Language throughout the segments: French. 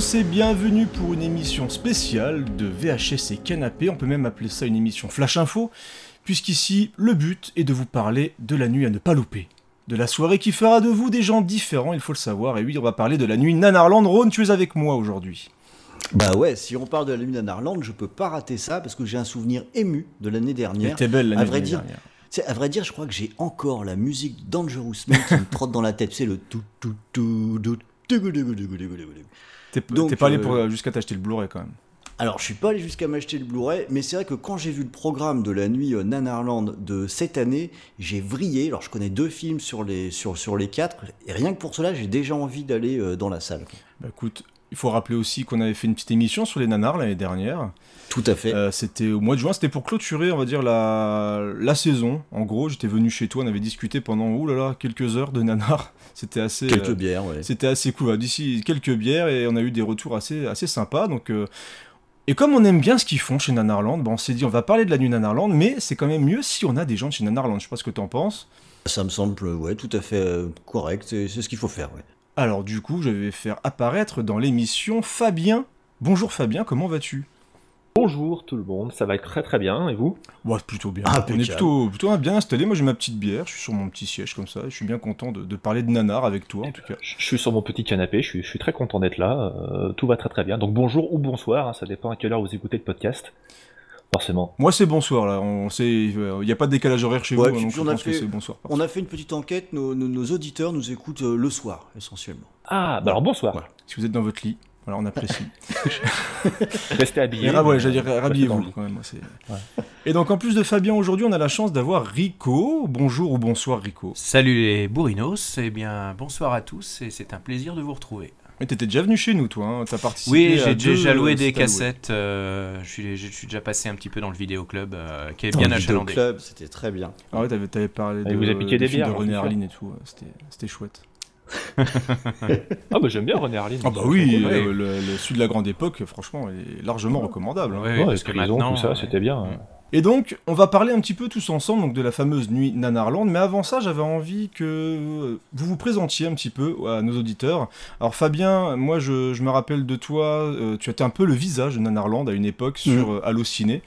Bourrinos et bienvenue pour une émission spéciale de VHS et Canapé, on peut même appeler ça une émission Flash Info, puisqu'ici le but est de vous parler de la nuit à ne pas louper. De la soirée qui fera de vous des gens différents, il faut le savoir, et oui, on va parler de la nuit Nanarland. Rhône, tu es avec moi aujourd'hui. Bah ouais, si on parle de la nuit d'Anarland, je peux pas rater ça parce que j'ai un souvenir ému de l'année dernière. Était belle dire, l'année dernière. c'est à vrai dire, je crois que j'ai encore la musique Dangerous Man qui me trotte dans la tête. C'est le tout tout tout tout. tugu, tugu, tugu, tugu, tugu, tugu. T'es Donc, t'es pas allé euh, pour- jusqu'à t'acheter le Blu-ray quand même. Alors, je suis pas allé jusqu'à m'acheter le Blu-ray, mais c'est vrai que quand j'ai vu le programme de la nuit euh, Nanarland de cette année, j'ai vrillé. Alors, je connais deux films sur les, sur, sur les quatre, et rien que pour cela, j'ai déjà envie d'aller euh, dans la salle. Bah écoute, il faut rappeler aussi qu'on avait fait une petite émission sur les nanars l'année dernière. Tout à fait. Euh, c'était au mois de juin, c'était pour clôturer, on va dire, la, la saison. En gros, j'étais venu chez toi, on avait discuté pendant, ouh là là, quelques heures de nanar. C'était assez... Quelques euh, bières, ouais. C'était assez cool. D'ici quelques bières et on a eu des retours assez, assez sympas. Donc, euh, Et comme on aime bien ce qu'ils font chez Nanarland, on s'est dit on va parler de la nuit Nanarland, mais c'est quand même mieux si on a des gens de chez Nanarland. Je sais pas ce que t'en penses. Ça me semble, ouais, tout à fait correct. C'est ce qu'il faut faire, ouais. Alors du coup, je vais faire apparaître dans l'émission Fabien. Bonjour Fabien, comment vas-tu? Bonjour tout le monde, ça va être très très bien, et vous? Ouais, plutôt bien. Ah, on est plutôt, plutôt bien installé. Moi j'ai ma petite bière, je suis sur mon petit siège comme ça. Je suis bien content de, de parler de Nanar avec toi en tout cas. Je suis sur mon petit canapé, je suis, je suis très content d'être là, euh, tout va très très bien. Donc bonjour ou bonsoir, hein, ça dépend à quelle heure vous écoutez le podcast. Forcément. Moi c'est bonsoir là, il n'y a pas de décalage horaire chez Ouais, vous, donc je on a pense que c'est bonsoir. On a fait une petite enquête, nos, nos- nos auditeurs nous écoutent euh, le soir, essentiellement. Ah, bah alors bonsoir, Voilà. Si vous êtes dans votre lit, voilà, on apprécie. restez habillés. Et, ah ouais, j'allais dire, rhabillez-vous quand même. Et donc en plus de Fabien aujourd'hui, on a la chance d'avoir Rico. Bonjour ou bonsoir Rico. Salut les bourrinos, eh bien bonsoir à tous et c'est un plaisir de vous retrouver. Mais t'étais déjà venu chez nous, toi. Hein. T'as participé. Oui, j'ai déjà loué des cassettes, euh, je, suis, je suis déjà passé un petit peu dans le vidéoclub euh, qui est Dans bien le achalandé. club, c'était très bien. Ah ouais, t'avais, parlé Et de, vous des bières, de René. Harlin et tout. c'était chouette. Ah bah j'aime bien René Harlin. Ah bah oui, Ouais. le, le celui de la grande époque, franchement, est largement recommandable. hein. Ouais, Ouais, parce parce que que maintenant, tout ça, c'était bien. hein. Et donc, on va parler un petit peu tous ensemble donc, de la fameuse nuit Nanarland. Mais avant ça, j'avais envie que vous vous présentiez un petit peu à nos auditeurs. Alors, Fabien, moi, je, je me rappelle de toi. euh, tu étais un peu le visage de Nanarland à une époque sur euh, Allociné,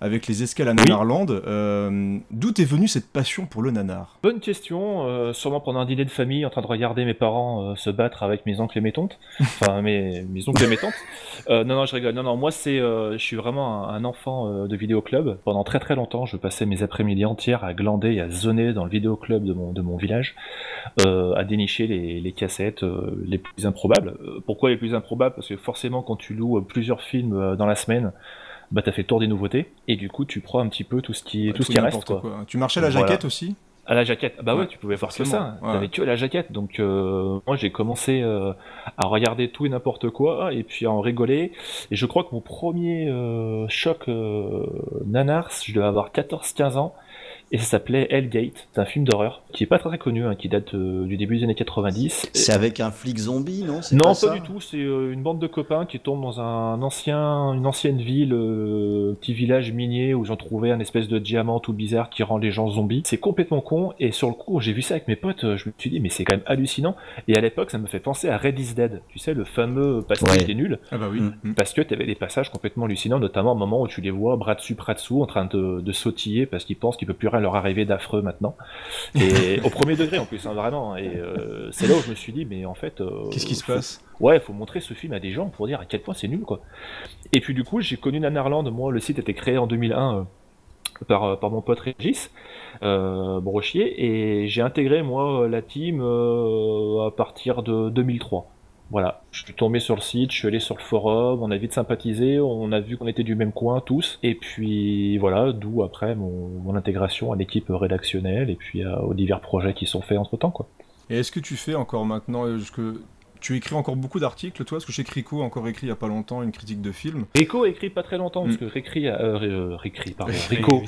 avec les escales à Nanarland. Euh, D'où est venue cette passion pour le nanar? Bonne question, euh, sûrement pendant un dîner de famille en train de regarder mes parents euh, se battre avec mes oncles et mes tantes. Enfin, mes, mes oncles et mes tantes. Euh, non, non, je rigole. Non, non, moi, c'est, euh, je suis vraiment un, un enfant euh, de vidéoclub. Pendant très très longtemps, je passais mes après-midi entières à glander et à zoner dans le vidéoclub de mon, de mon village, euh, à dénicher les, les cassettes euh, les plus improbables. Pourquoi les plus improbables? Parce que forcément, quand tu loues plusieurs films euh, dans la semaine, bah t'as fait le tour des nouveautés et du coup tu prends un petit peu tout ce qui, tout ce qui reste n'importe quoi. Tu marchais à la Voilà. jaquette aussi? À la jaquette. Bah ouais, Ouais, tu pouvais voir que ça. Ouais. T'avais que la jaquette. Donc euh, moi j'ai commencé euh, à regarder tout et n'importe quoi et puis à en rigoler. Et je crois que mon premier euh, choc euh, nanars, je devais avoir 14-15 ans. Et ça s'appelait Hellgate. C'est un film d'horreur qui est pas très, très connu, hein, qui date euh, du début des années 90. C'est avec un flic zombie, non? C'est Non, pas, ça? du tout. C'est euh, une bande de copains qui tombent dans un ancien, une ancienne ville, euh, petit village minier où j'en trouvais un espèce de diamant tout bizarre qui rend les gens zombies. C'est complètement con. Et sur le coup, j'ai vu ça avec mes potes. Je me suis dit, mais c'est quand même hallucinant. Et à l'époque, ça me fait penser à Red is Dead. Tu sais, le fameux passage Ouais. des nuls. Ah bah oui. Mm. Mm. Parce que tu avais des passages complètement hallucinants, notamment au moment où tu les vois bras dessus, bras dessous, en train de, de sautiller parce qu'ils pensent qu'il peut plus rien leur arriver d'affreux maintenant. Et au premier degré en plus, hein, vraiment. Et euh, c'est là où je me suis dit, mais en fait. euh, Qu'est-ce qui se faut- passe? Ouais, faut montrer ce film à des gens pour dire à quel point c'est nul, quoi. Et puis du coup, j'ai connu Nanarland. Moi, le site a été créé en 2001 euh, par, par mon pote Régis Brochier, et j'ai intégré moi la team à partir de 2003. Voilà, je suis tombé sur le site, je suis allé sur le forum, on a vite sympathisé, on a vu qu'on était du même coin tous, et puis voilà, d'où après mon, intégration à l'équipe rédactionnelle et puis aux divers projets qui sont faits entre temps, quoi. Et est-ce que tu fais encore maintenant, euh, jusque tu écris encore beaucoup d'articles, toi Parce que chez Crico a encore écrit il y a pas longtemps une critique de film. Rico a écrit pas très longtemps, parce Mm. que Récrit, a- euh, Ré- euh, pardon, Rico.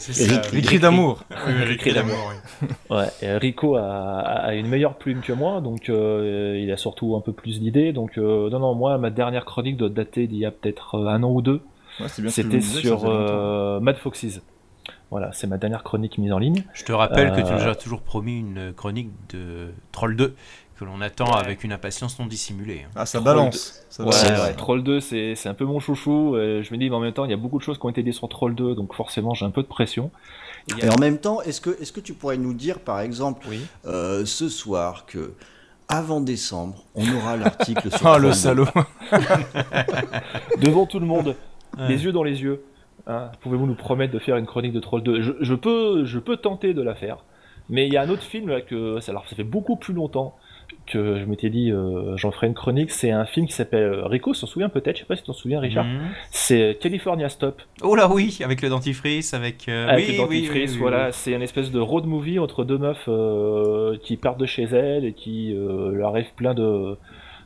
Écrit d'amour Écrit d'amour. oui. Ouais, Rico a, a une meilleure plume que moi, donc euh, il a surtout un peu plus d'idées. Donc euh, non, non, moi, ma dernière chronique doit dater d'il y a peut-être euh, un an ou deux. Ouais, C'était sur euh, Mad Foxes. Voilà, c'est ma dernière chronique mise en ligne. Je te rappelle que tu Euh, nous as toujours promis une chronique de Troll 2 que l'on attend avec une impatience non dissimulée. hein. Ah, ça Troll balance. Ça Ouais, balance. c'est vrai. Troll 2, c'est c'est un peu mon chouchou. et je me dis, mais en même temps, il y a beaucoup de choses qui ont été dites sur Troll 2, donc forcément, j'ai un peu de pression. Et a- en même temps, est-ce que, est que tu pourrais nous dire, par exemple, Oui. euh, ce soir, que avant décembre, on aura l'article sur Ah, le Troll salaud Devant tout le monde, Ouais. les yeux dans les yeux. hein, Pouvez-vous nous promettre de faire une chronique de Troll 2 je, je peux, je peux tenter de la faire. Mais il y a un autre film là, que alors ça fait beaucoup plus longtemps que je m'étais dit euh, j'en ferai une chronique. C'est un film qui s'appelle euh, Rico, s'en souvient peut-être. Je sais pas si tu t'en souviens, Richard. Mhm. C'est California Stop. Oh là oui, avec le dentifrice, avec... euh, Avec oui, le oui, dentifrice, oui, voilà, c'est une espèce de road movie entre deux meufs euh, qui partent de chez elles et qui leur arrive plein de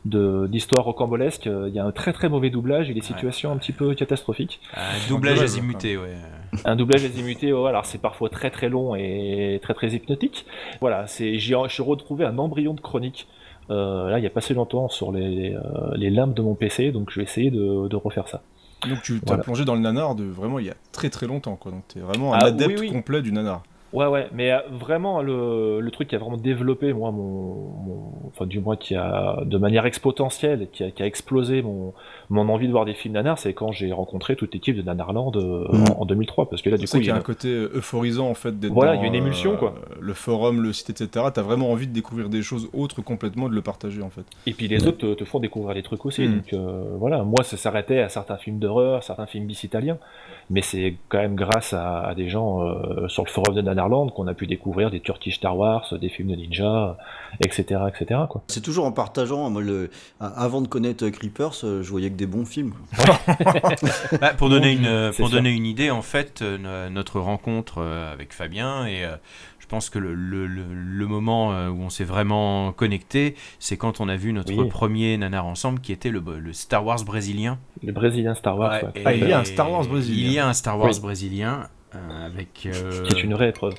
d'histoires rocambolesques. Il y a un très très mauvais doublage et des situations un petit peu catastrophiques. Doublage azimuté, ouais. Un doublage azimuté, ouais, alors c'est parfois très très long et très très hypnotique. Voilà, c'est j'ai j'ai retrouvé un embryon de chronique. Euh, là, il y a pas si longtemps sur les, euh, les limbes de mon PC, donc je vais essayer de, de refaire ça. Donc tu t'as Voilà. plongé dans le nanar de vraiment il y a très très longtemps quoi. Donc t'es vraiment un Ah, adepte oui, oui. complet du nanar. Ouais, ouais, mais euh, vraiment, le, le truc qui a vraiment développé, moi, mon, mon- Enfin, du moins, qui a, de manière exponentielle, qui a, qui a explosé mon, mon envie de voir des films nanar, c'est quand j'ai rencontré toute l'équipe de Nanarland euh, Mm. en, en 2003. Parce que là, du C'est coup, qu'il y a il un côté euh, euphorisant en fait d'être Voilà, il y a une émulsion, euh, quoi. Le forum, le site, etc. T'as vraiment envie de découvrir des choses autres complètement de le partager en fait. Et puis les autres te, te font découvrir des trucs aussi. Mm. Donc euh, voilà, moi ça s'arrêtait à certains films d'horreur, certains films bis italiens, mais c'est quand même grâce à, à des gens euh, sur le forum de Nanarland qu'on a pu découvrir des Turkish Star Wars, des films de ninja, etc., etc. Quoi. C'est toujours en partageant. Moi, le... Avant de connaître Creepers, euh, je voyais que des bons films. Bah, pour donner une pour donner une idée, en fait, euh, no- notre rencontre avec Fabien et euh, pense que le, le, le- le moment euh, où on s'est vraiment connecté, c'est quand on a vu notre Oui. premier nanar ensemble, qui était le, le Star Wars brésilien. Le brésilien Star Wars, Ouais, ouais, et- Ah, il y a un Star Wars brésilien. Il y a un Star Wars Oui. brésilien euh, avec. euh, qui est une vraie épreuve.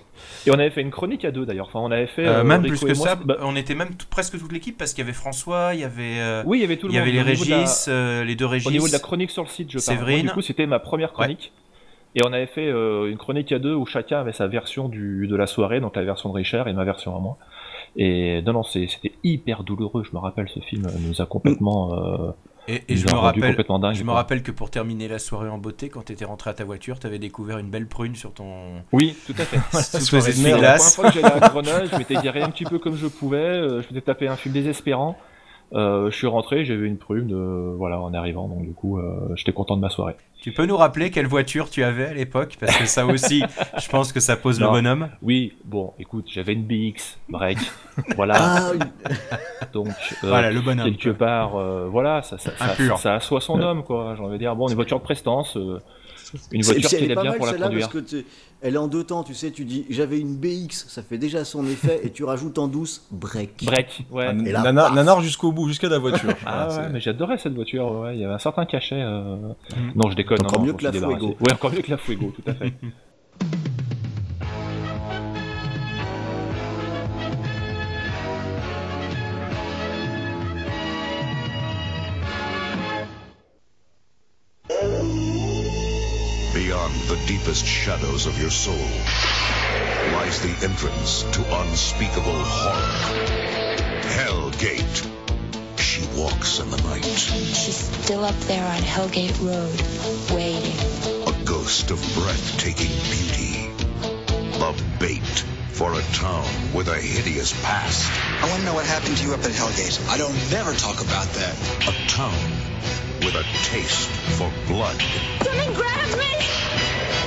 Et on avait fait une chronique à deux d'ailleurs. Enfin, on avait fait euh, même Rico plus que moi, ça, bah, on était même presque toute l'équipe parce qu'il y avait François, il y avait, euh, oui, il y avait tout le il y monde. avait les la- Régis, euh, les deux Régis. Au niveau de la chronique sur le site, je parle. Moi, du coup, c'était ma première chronique. Et on avait fait euh, une chronique à deux où chacun avait sa version du, de la soirée, donc la version de Richard et ma version à moi. Et non, non, c'est- c'était hyper douloureux. Je me rappelle, ce film nous a complètement. Euh, Et, je a me rappelle, complètement dingue. je me rappelle que pour terminer la soirée en beauté, quand tu étais rentré à ta voiture, tu avais découvert une belle prune sur ton. Oui, tout à fait. sous la première fois que j'allais à Grenoble, je m'étais garé un petit peu comme je pouvais. euh, Je m'étais tapé un film désespérant. Euh, je suis rentré, j'avais une prune, euh, voilà, en arrivant. Donc du coup, euh, j'étais content de ma soirée. Tu peux nous rappeler quelle voiture tu avais à l'époque? Parce que ça aussi, je pense que ça pose le bonhomme. Oui, bon, écoute, j'avais une BX break, voilà. Ah, Donc euh, Voilà, le bonhomme. quelque part, euh, voilà, ça, ça, ça, ça assoit son homme, quoi. J'ai envie de dire, bon, une voiture de prestance, euh, une voiture c'est- qui elle est pas bien mal pour la conduire. parce que elle est en deux temps, tu sais, tu dis j'avais une BX, ça fait déjà son effet, et tu rajoutes en douce break. Break, ouais. Ah, Et là, nanar, jusqu'au bout, jusqu'à la voiture. Ah Voilà, ouais, mais j'adorais cette voiture, ouais, il y avait un certain cachet. euh, Mhm. Non, je déconne. Encore non, mieux que la Fuego. Ouais, encore mieux que la Fuego, tout à fait. deepest shadows of your soul lies the entrance to unspeakable horror. Hell Gate. She walks in the night, She's still up there on Hellgate Road, waiting. a ghost of breathtaking beauty. The bait for a town with a hideous past. I want to know what happened to you up at Hellgate. I don't never talk about that. A town with a taste for blood. Someone grab me!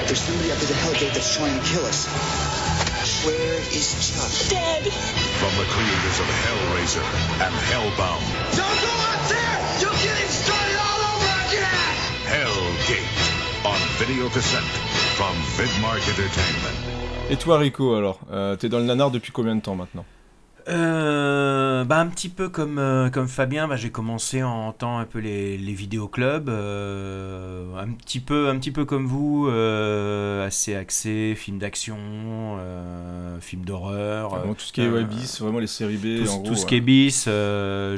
There's somebody up at the Hellgate that's trying to kill us. Where is Chuck? Dead! From the creators of Hellraiser and Hellbound. Don't go out there! You'll get it started all over again! Hell Gate on video cassette from Vidmark Entertainment. Et toi, Rico, alors euh, T'es dans le nanar depuis combien de temps maintenant? Euh, bah, un petit peu comme, euh, comme Fabien, bah, j'ai commencé en temps un peu les, les vidéoclubs, euh, un, petit peu, un petit peu comme vous, euh, assez axé, film d'action, euh, film d'horreur. Tout ce qui est ouais, bis, vraiment les séries B, tout, en tout gros. ce ouais. qui est bis,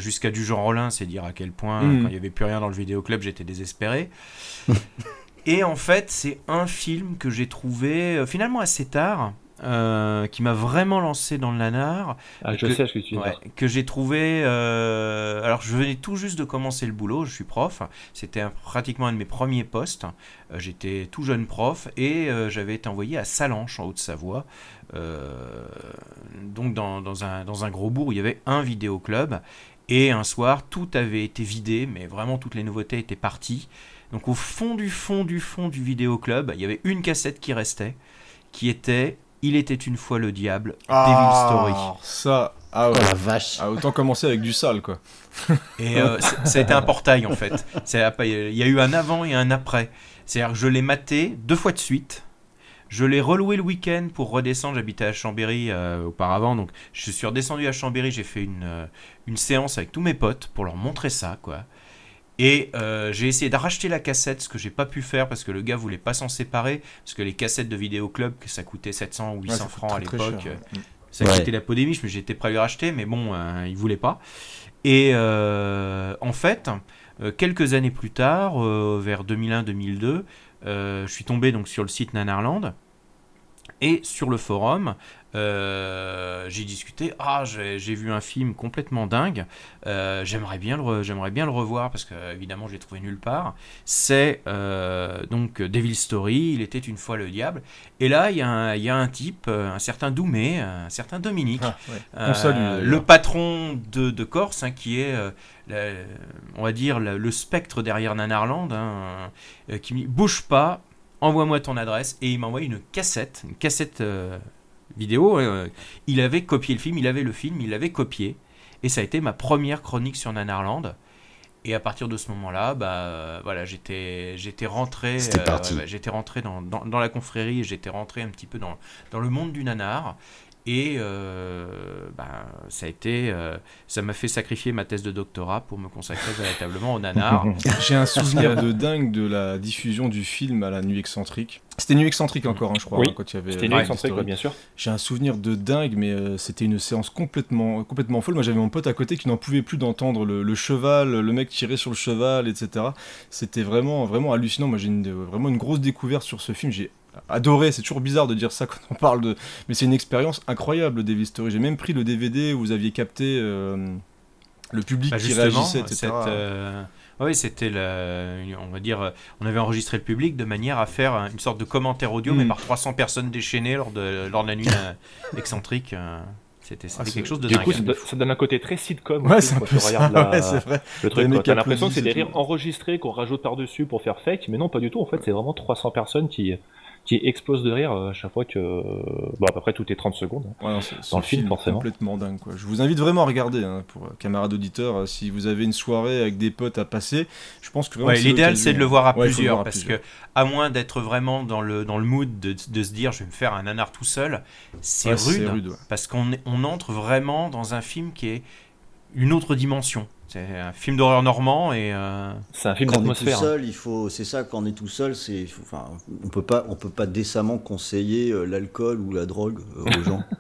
jusqu'à du genre Rollin, c'est dire à quel point, Mhm. quand il n'y avait plus rien dans le vidéoclub, j'étais désespéré. Et en fait, c'est un film que j'ai trouvé finalement assez tard, euh, qui m'a vraiment lancé dans le nanar. Ah, je que- sais ce que tu Ouais, que j'ai trouvé. euh, alors, je venais tout juste de commencer le boulot, je suis prof. C'était pratiquement un de mes premiers postes. Euh, J'étais tout jeune prof et j'avais été envoyé à Salanches, en Haute-Savoie. Donc, dans, dans un, dans un gros bourg, où il y avait un vidéoclub. Et un soir, tout avait été vidé, mais vraiment toutes les nouveautés étaient parties. Donc, au fond du fond du fond du vidéoclub, il y avait une cassette qui restait, qui était Il était une fois le diable, Devil Story. Ah, ça, ah Oh ouais. la vache. Ah, autant commencer avec du sale, quoi. Et euh, ça a été un portail en fait. Il y a eu un avant et un après. C'est-à-dire que je l'ai maté deux fois de suite. Je l'ai reloué le week-end pour redescendre. J'habitais à Chambéry euh, auparavant. Donc je suis redescendu à Chambéry. J'ai fait une, euh, une séance avec tous mes potes pour leur montrer ça. quoi. Et euh, j'ai essayé de racheter la cassette, ce que j'ai pas pu faire parce que le gars voulait pas s'en séparer. Parce que les cassettes de vidéoclub, que ça coûtait 700 ou 800 Ouais, ça coûte francs à l'époque. ouais. Ça Ouais. coûtait la peau des miches, mais j'étais prêt à lui racheter, mais bon, euh, il voulait pas. Et euh, en fait, euh, quelques années plus tard, euh, vers 2001-2002, euh, je suis tombé donc sur le site Nanarland. Et sur le forum, euh, j'ai discuté. Ah, j'ai vu un film complètement dingue. Euh, j'aimerais bien le, bien revoir parce que évidemment, je l'ai trouvé nulle part. C'est euh, donc Devil Story. Il était une fois le diable. Et là, il y, a un- il y a un type, un certain Doumé, un certain Dominique, Ah, ouais. salue, le patron de, de Corse, hein, qui est, la- on va dire, la- le spectre derrière Nanarland, hein, qui me dit bouge pas, envoie-moi ton adresse, et il m'a envoyé une cassette, une cassette euh, vidéo. euh, il avait copié le film, il avait le film, il l'avait copié, et ça a été ma première chronique sur Nanarland. Et à partir de ce moment-là, bah euh, voilà, j'étais j'étais rentré, ouais, ouais, j'étais rentré dans, dans, dans la confrérie, et j'étais rentré un petit peu dans, dans le monde du nanar. Et euh, bah, ça a été, euh, ça m'a fait sacrifier ma thèse de doctorat pour me consacrer véritablement au nanar. J'ai un souvenir de dingue de la diffusion du film à la nuit excentrique. C'était nuit excentrique encore, hein, je crois, Oui, hein, quand il y avait. C'était euh, une Devil excentrique, ouais, bien sûr. J'ai un souvenir de dingue, mais euh, c'était une séance complètement, complètement folle. Moi, j'avais mon pote à côté qui n'en pouvait plus d'entendre le, le cheval, le mec tirer sur le cheval, etc. C'était vraiment, vraiment hallucinant. Moi, j'ai euh, vraiment une grosse découverte sur ce film. J'ai adoré. C'est toujours bizarre de dire ça quand on parle de, mais c'est une expérience incroyable, Devil Story. J'ai même pris le DVD où vous aviez capté euh, le public Bah, qui justement, réagissait, etc. cette, euh, oui, c'était la- on va dire, euh, on avait enregistré le public de manière à faire une sorte de commentaire audio, Mm. mais par 300 personnes déchaînées lors de, lors de la nuit euh, excentrique. C'était c'était Ah, quelque chose de Du dingue. coup, ça, do- ça donne un côté très sitcom. Ouais, c'est la- Ouais, vrai. le truc. T'as l'impression que c'est des rires enregistrés qu'on rajoute par-dessus pour faire fake, mais non, pas du tout. En fait, c'est vraiment 300 personnes qui, qui explosent de rire euh, à chaque fois que. Bon, à peu près toutes les 30 secondes. Ouais, non, c'est- ce Dans le film, forcément. complètement dingue. Quoi. Je vous invite vraiment à regarder, hein, pour euh, camarades auditeurs, euh, si vous avez une soirée avec des potes à passer. Je pense que vraiment, Ouais, c'est L'idéal, c'est de le voir à Ouais, plusieurs, voir à parce plusieurs. que, à moins d'être vraiment dans le, dans le mood de, de se dire je vais me faire un nanar tout seul, c'est Ouais, rude, c'est rude, ouais. parce qu'on on entre vraiment dans un film qui est une autre dimension. C'est un film d'horreur normand et. euh, C'est un film Quand on est tout d'atmosphère. hein. seul, il faut, c'est ça, quand on est tout seul, c'est, enfin, on peut pas, on peut pas décemment conseiller euh, l'alcool ou la drogue euh, aux gens.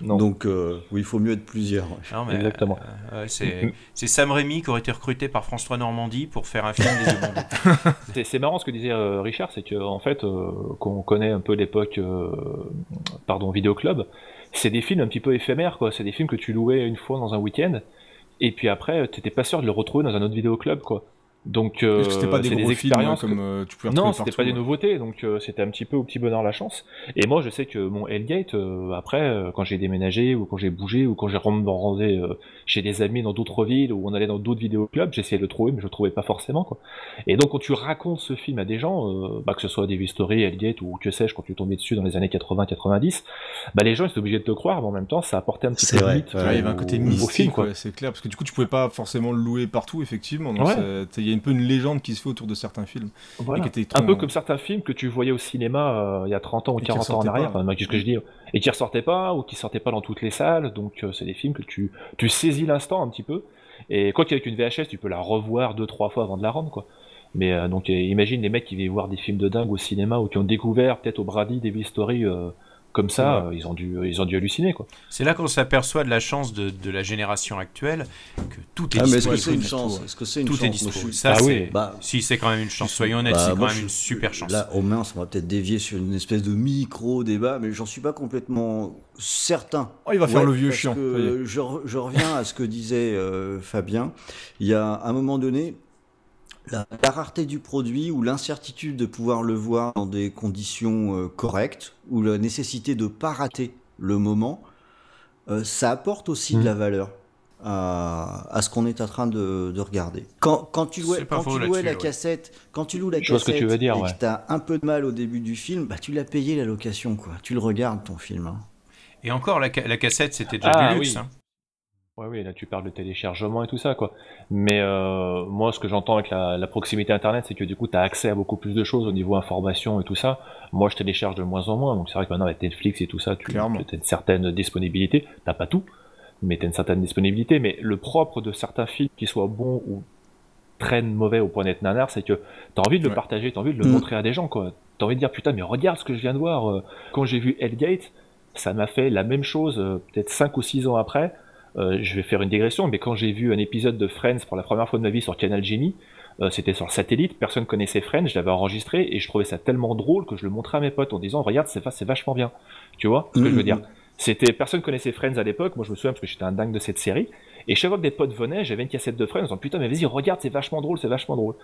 Non. Donc, euh, oui, il faut mieux être plusieurs. ouais. non, mais, Exactement. euh, c'est c'est Sam Raimi qui aurait été recruté par France 3 Normandie pour faire un film des yeux. C'est- C'est marrant ce que disait euh, Richard, c'est que en fait, euh, qu'on connaît un peu l'époque, euh, pardon, vidéoclub, c'est des films un petit peu éphémères, quoi. C'est des films que tu louais une fois dans un week-end, et puis après, t'étais pas sûr de le retrouver dans un autre vidéoclub, quoi. Donc, euh, c'était pas des gros des films hein, expériences comme euh, tu pouvais Non, c'était pas des ouais. nouveautés, donc euh, c'était un petit peu au petit bonheur la chance. Et moi, je sais que mon Hellgate, euh, après, euh, quand j'ai déménagé, ou quand j'ai bougé, ou quand j'ai rendé euh, chez des amis dans d'autres villes, ou on allait dans d'autres vidéoclubs, j'essayais de le trouver, mais je le trouvais pas forcément, quoi. Et donc, quand tu racontes ce film à des gens, euh, bah, que ce soit Devil Story, Hellgate, ou que sais-je, quand tu tombais dessus dans les années 80-90, bah, les gens, ils étaient obligés de te croire, mais en même temps, ça apportait un petit peu de mythe il y avait un au- côté au mystique, film, quoi. ouais, c'est clair, parce que du coup tu pouvais pas forcément le louer partout, effectivement. donc Ouais. Un peu une légende qui se fait autour de certains films. Voilà. Et qui était Un peu comme certains films que tu voyais au cinéma euh, il y a 30 ans ou Et qui 40 ans en arrière, pas. enfin, qu'est-ce que je dis, et qui ressortaient pas ou qui sortaient pas dans toutes les salles. Donc euh, c'est des films que tu, tu saisis l'instant un petit peu. Et quoi qu'avec une VHS, tu peux la revoir deux trois fois avant de la rendre quoi. Mais euh, donc imagine les mecs qui viennent voir des films de dingue au cinéma ou qui ont découvert peut-être au Brady des Story euh, comme ça, Ouais. euh, ils ont dû ils ont dû halluciner quoi. C'est là qu'on s'aperçoit de la chance de, de la génération actuelle, que tout est Ah, mais est-ce que c'est une chance? Ouais. Est-ce que c'est une Tout chance? est dispo. suis- Ça, Ah oui. Bah, si, c'est quand même une chance. Soyons honnêtes, Bah, c'est quand même une super chance. Là, au moins, ça va peut-être dévier sur une espèce de micro-débat, mais j'en suis pas complètement certain. Oh, il va faire Ouais, le vieux chiant. je reviens à ce que disait euh, Fabien. Il y a un moment donné, la, la rareté du produit ou l'incertitude de pouvoir le voir dans des conditions euh, correctes, ou la nécessité de pas rater le moment, euh, ça apporte aussi de la valeur à, à ce qu'on est en train de, de regarder. Quand, quand tu louais, quand tu la ouais. cassette, quand tu loues la Je que cassette tu veux dire, et ouais. que t'as un peu de mal au début du film, bah tu l'as payé la location quoi. Tu le regardes ton film. hein. Et encore, la, ca- la cassette, c'était déjà Ah, du luxe. oui. hein. Ouais, oui, là tu parles de téléchargement et tout ça, quoi. Mais euh, moi, ce que j'entends avec la, la proximité Internet, c'est que du coup, tu as accès à beaucoup plus de choses au niveau information et tout ça. Moi, je télécharge de moins en moins, donc c'est vrai que maintenant avec Netflix et tout ça, tu as une certaine disponibilité. T'as pas tout, mais tu as une certaine disponibilité. Mais le propre de certains films, qu'ils soient bons ou très mauvais au point d'être nanar, c'est que tu as envie de le Ouais. partager, tu as envie de le Mm. montrer à des gens, quoi. Tu as envie de dire, putain, mais regarde ce que je viens de voir. euh, Quand j'ai vu Hellgate, ça m'a fait la même chose, euh, peut-être 5 ou 6 ans après. Euh, je vais faire une digression, mais quand j'ai vu un épisode de Friends pour la première fois de ma vie sur Canal Genie, euh, c'était sur le satellite, personne connaissait Friends, je l'avais enregistré et je trouvais ça tellement drôle que je le montrais à mes potes en disant regarde c'est c'est vachement bien. Tu vois ce que je veux Mhm. dire? C'était personne connaissait Friends à l'époque, moi je me souviens parce que j'étais un dingue de cette série et chaque fois que des potes venaient, j'avais une cassette de Friends en disant putain mais vas-y regarde c'est vachement drôle, c'est vachement drôle.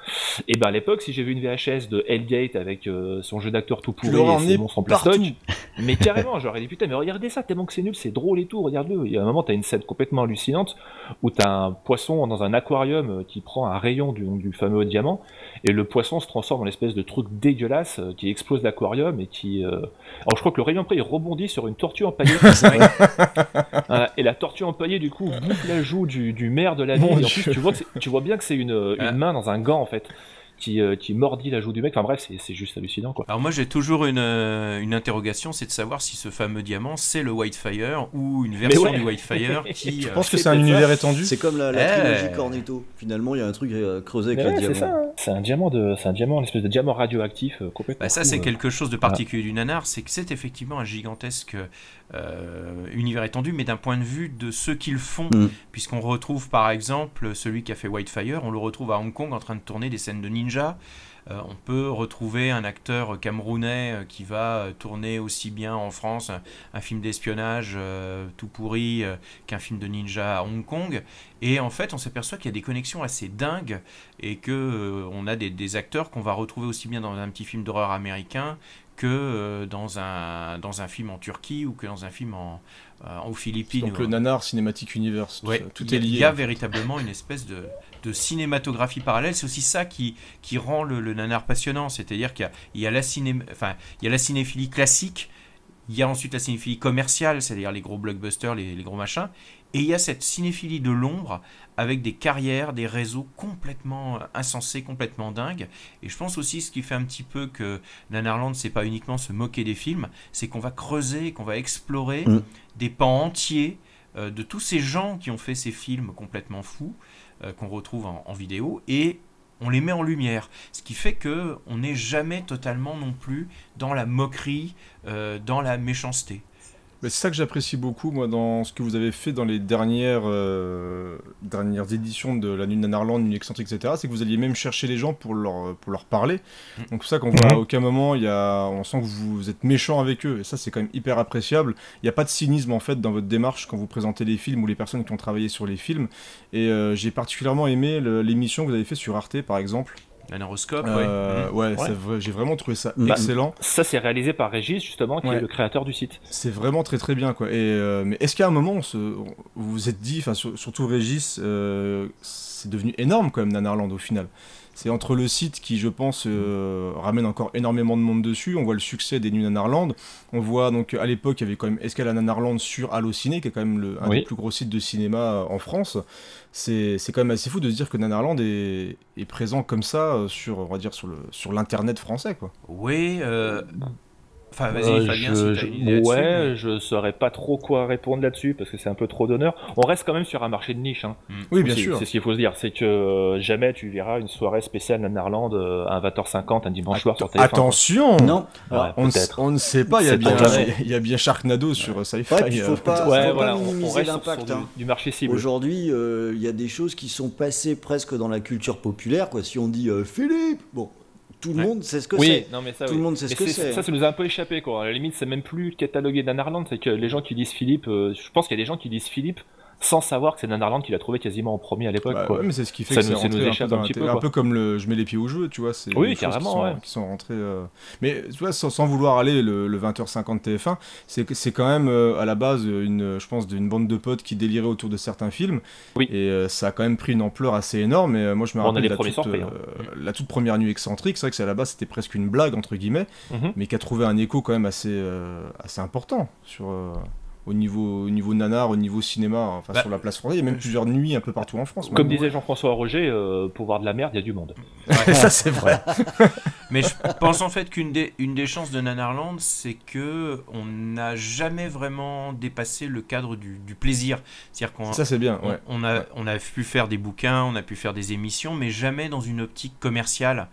Et ben à l'époque si j'ai vu une VHS de Hellgate avec euh, son jeu d'acteur tout pourri et ses monstres en plastoc, mais carrément, j'aurais dit putain, mais regardez ça, tellement que c'est nul, c'est drôle et tout, regarde-le. Il y a un moment, t'as une scène complètement hallucinante où t'as un poisson dans un aquarium euh, qui prend un rayon du, du fameux diamant et le poisson se transforme en espèce de truc dégueulasse euh, qui explose l'aquarium et qui. euh, Alors je crois que le rayon après il rebondit sur une tortue empaillée. Voilà, et la tortue empaillée du coup bouffe la joue du, du maire de la ville. Et en plus, tu vois, tu vois bien que c'est une, une Ah. main dans un gant en fait. Qui, euh, qui mordit la joue du mec. Enfin bref, c'est- juste hallucinant quoi. Alors moi j'ai toujours une, euh, une interrogation, c'est de savoir si ce fameux diamant c'est le Whitefire ou une version ouais. du Whitefire qui... Je euh, pense que c'est un univers étendu. C'est comme la, la Eh. trilogie Cornetto. Finalement, il y a un truc euh, creusé avec le ouais, diamant. ça, hein. c'est un diamant de, c'est un diamant, une espèce de diamant radioactif euh, complètement. Bah ça c'est euh. quelque chose de particulier du nanar, c'est que c'est effectivement un gigantesque euh, univers étendu, mais d'un point de vue de ceux qui le font, Mm. puisqu'on retrouve par exemple celui qui a fait Whitefire, on le retrouve à Hong Kong en train de tourner des scènes de ninja. Euh, on peut retrouver un acteur camerounais euh, qui va euh, tourner aussi bien en France un, film d'espionnage tout pourri qu'un film de ninja à Hong Kong. Et en fait, on s'aperçoit qu'il y a des connexions assez dingues et que on a des acteurs qu'on va retrouver aussi bien dans un petit film d'horreur américain que euh, dans un dans un film en Turquie ou que dans un film en euh, aux Philippines. Donc le nanar cinématique universe, tout, Ouais, ça, tout y est lié. Il y a véritablement une espèce de, de cinématographie parallèle. C'est aussi ça qui, qui rend le, le nanar passionnant. C'est-à-dire qu'il y a, il y, a la ciné, enfin, il y a la cinéphilie classique, il y a ensuite la cinéphilie commerciale, c'est-à-dire les gros blockbusters, les, les gros machins, et il y a cette cinéphilie de l'ombre avec des carrières, des réseaux complètement insensés, complètement dingues. Et je pense aussi ce qui fait un petit peu que Nanarland, c'est pas uniquement se moquer des films, c'est qu'on va creuser, qu'on va explorer Mm. des pans entiers euh, de tous ces gens qui ont fait ces films complètement fous euh, qu'on retrouve en, en vidéo et on les met en lumière. Ce qui fait que on n'est jamais totalement non plus dans la moquerie, euh, dans la méchanceté. Mais c'est ça que j'apprécie beaucoup, moi, dans ce que vous avez fait dans les dernières, euh, dernières éditions de la Nuit de Nanarland, Nuit excentrique, etc. C'est que vous alliez même chercher les gens pour leur, pour leur parler. Mm. Donc, c'est ça qu'on voit à aucun moment, il y a, on sent que vous êtes méchant avec eux. Et ça, c'est quand même hyper appréciable. Il n'y a pas de cynisme, en fait, dans votre démarche quand vous présentez les films ou les personnes qui ont travaillé sur les films. Et euh, j'ai particulièrement aimé l'émission que vous avez fait sur Arte, par exemple. Nanaroscope, Euh, ouais. j'ai vraiment trouvé ça Bah, excellent. Ça, c'est réalisé par Régis, justement, qui Ouais. est le créateur du site. C'est vraiment très très bien quoi. Et euh, mais est-ce qu'à un moment on se, on- vous vous êtes dit, enfin sur- surtout Régis, euh, c'est devenu énorme quand même Nanarland au final. C'est entre le site qui, je pense, euh, ramène encore énormément de monde dessus. On voit le succès des Nuits Nanarland. On voit donc à l'époque, il y avait quand même Escale à Nanarland sur Allociné, qui est quand même le, un Oui. des plus gros sites de cinéma euh, en France. C'est c'est quand même assez fou de se dire que Nanarland est, est présent comme ça euh, sur, on va dire, sur le sur l'internet français, quoi. Oui. euh, Enfin, vas-y, Euh, Fabien, je- si t'as je- une idée là-dessus, ouais, mais- je saurais pas trop quoi répondre là-dessus parce que c'est un peu trop d'honneur. On reste quand même sur un marché de niche. Hein. Oui, bien C'est- sûr. C'est ce qu'il faut se dire, c'est que euh, jamais tu verras une soirée spéciale Nanarland euh, à 20h50 un dimanche soir sur TF1. quoi. Attention Non. Ouais, on, ne, peut-être. on ne sait pas, il y a bien, pas jamais. il y a bien Sharknado sur Sci-Fi. Ouais, faut pas- Ouais, faut voilà, on- on minimiser reste sur, l'impact, du, hein. du marché cible. Aujourd'hui, euh, il y a des choses qui sont passées presque dans la culture populaire. Quoi. Si on dit euh, Philippe, bon, tout le Ouais. monde sait ce que Oui, c'est. non mais ça, Tout oui. le monde sait ce Mais que c'est-. Ça, ça nous a un peu échappé quoi. À la limite, c'est même plus catalogué Nanarland, c'est que les gens qui disent Philippe, euh, je pense qu'il y a des gens qui disent Philippe sans savoir que c'est Nanarland qui l'a trouvé quasiment en premier à l'époque. Bah, ouais, mais c'est ce qui fait Ça que nous- ça nous un, échappe peu un petit peu, un peu comme le je mets les pieds au jeu, tu vois, c'est Oui, carrément, qui sont, ouais. qui sont rentrées euh, mais tu vois sans, sans vouloir aller le, le 20h50 TF1, c'est quand même euh, à la base une je pense d'une bande de potes qui déliraient autour de certains films Oui. et euh, ça a quand même pris une ampleur assez énorme et moi je me rappelle la toute, surpris, hein. la toute première nuit excentrique, c'est vrai que c'est à la base c'était presque une blague entre guillemets Mhm. mais qui a trouvé un écho quand même assez assez important sur au niveau, au niveau nanar, au niveau cinéma, enfin Bah, sur la place française, il y a même plusieurs nuits un peu partout en France. Comme maintenant. disait Jean-François Roger, euh, pour voir de la merde, il y a du monde. ça c'est vrai. Mais je pense en fait qu'une des, une des chances de Nanarland, c'est que on n'a jamais vraiment dépassé le cadre du, du plaisir. C'est-à-dire qu'on Ça c'est bien, on, ouais. on a, Ouais. on a pu faire des bouquins, on a pu faire des émissions, mais jamais dans une optique commerciale.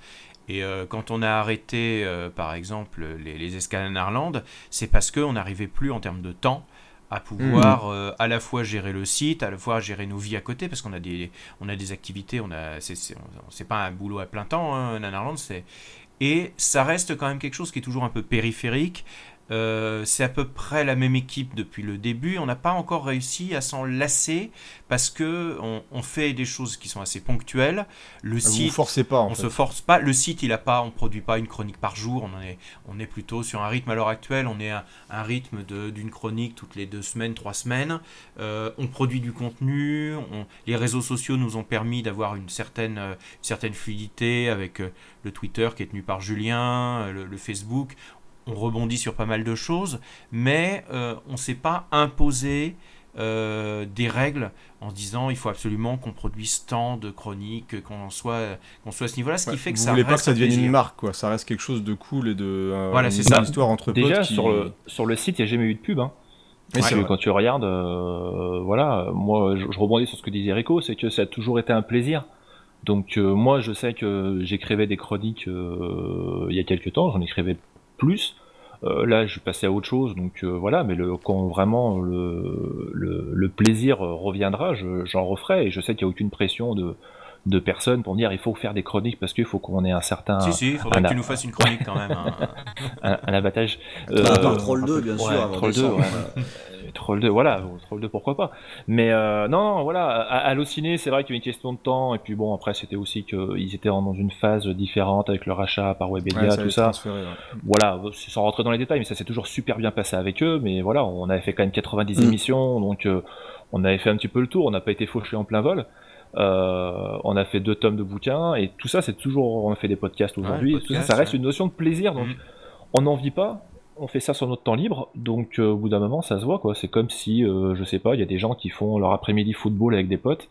Et euh, quand on a arrêté, euh, par exemple, les, les escales à Nanarland, c'est parce qu'on n'arrivait plus en termes de temps à pouvoir euh, à la fois gérer le site, à la fois gérer nos vies à côté, parce qu'on a des, on a des activités, on a, c'est, c'est, on- c'est pas un boulot à plein temps, hein, Nanarland, c'est, et ça reste quand même quelque chose qui est toujours un peu périphérique. Euh, c'est à peu près la même équipe depuis le début. On n'a pas encore réussi à s'en lasser parce que on, on fait des choses qui sont assez ponctuelles. Le Vous site, forcez pas en on fait. se force pas. Le site, il a pas, on produit pas une chronique par jour. On est, on est plutôt sur un rythme à l'heure actuelle. On est à un rythme d'une chronique toutes les deux semaines, trois semaines. Euh, on produit du contenu. on- les réseaux sociaux nous ont permis d'avoir une certaine, euh, une certaine fluidité avec le Twitter qui est tenu par Julien, le, le Facebook. On rebondit sur pas mal de choses, mais euh, on ne s'est pas imposé euh, des règles en se disant il faut absolument qu'on produise tant de chroniques, qu'on soit, qu'on soit à ce niveau-là, ce qui fait que vous ça voulez pas reste que ça un devienne une marque, quoi. Ça reste quelque chose de cool et de. euh, Voilà, c'est ça. histoire entre Déjà, potes qui. sur, le, sur le site, il n'y a jamais eu de pub. Hein. Mais quand tu regardes, euh, voilà, moi je, je rebondis sur ce que disait Rico, c'est que ça a toujours été un plaisir. Donc euh, moi je sais que j'écrivais des chroniques euh, il y a quelques temps, j'en écrivais plus. Euh, là je suis passé à autre chose, donc euh, voilà, mais quand vraiment le, plaisir reviendra, je- j'en referai et je sais qu'il n'y a aucune pression de, de personne pour dire il faut faire des chroniques parce qu'il faut qu'on ait un certain Si, si, il faudrait un- que tu nous fasses une chronique quand même. hein. un, un abattage. Bah, à part Euh, Troll 2, bien ouais, sûr, avant Troll 2, décembre. ouais. Euh, Troll 2, voilà, Troll 2, pourquoi pas. Mais euh, non, non, voilà, à, à Allociné, c'est vrai qu'il y a une question de temps, et puis bon, après, c'était aussi qu'ils étaient en- dans une phase différente avec le rachat par Webedia, Ouais, ça tout ça. ouais. Voilà, c'est sans rentrer dans les détails, mais ça s'est toujours super bien passé avec eux, mais voilà, on avait fait quand même 90 Mm. émissions, donc euh, on avait fait un petit peu le tour, on n'a pas été fauché en plein vol. Euh, on a fait deux tomes de bouquins et tout ça c'est toujours on a fait des podcasts aujourd'hui Ouais, ça, ça reste ouais. une notion de plaisir donc Mm. on n'en vit pas, on fait ça sur notre temps libre, donc euh, au bout d'un moment ça se voit quoi. C'est comme si, euh, je sais pas, il y a des gens qui font leur après-midi football avec des potes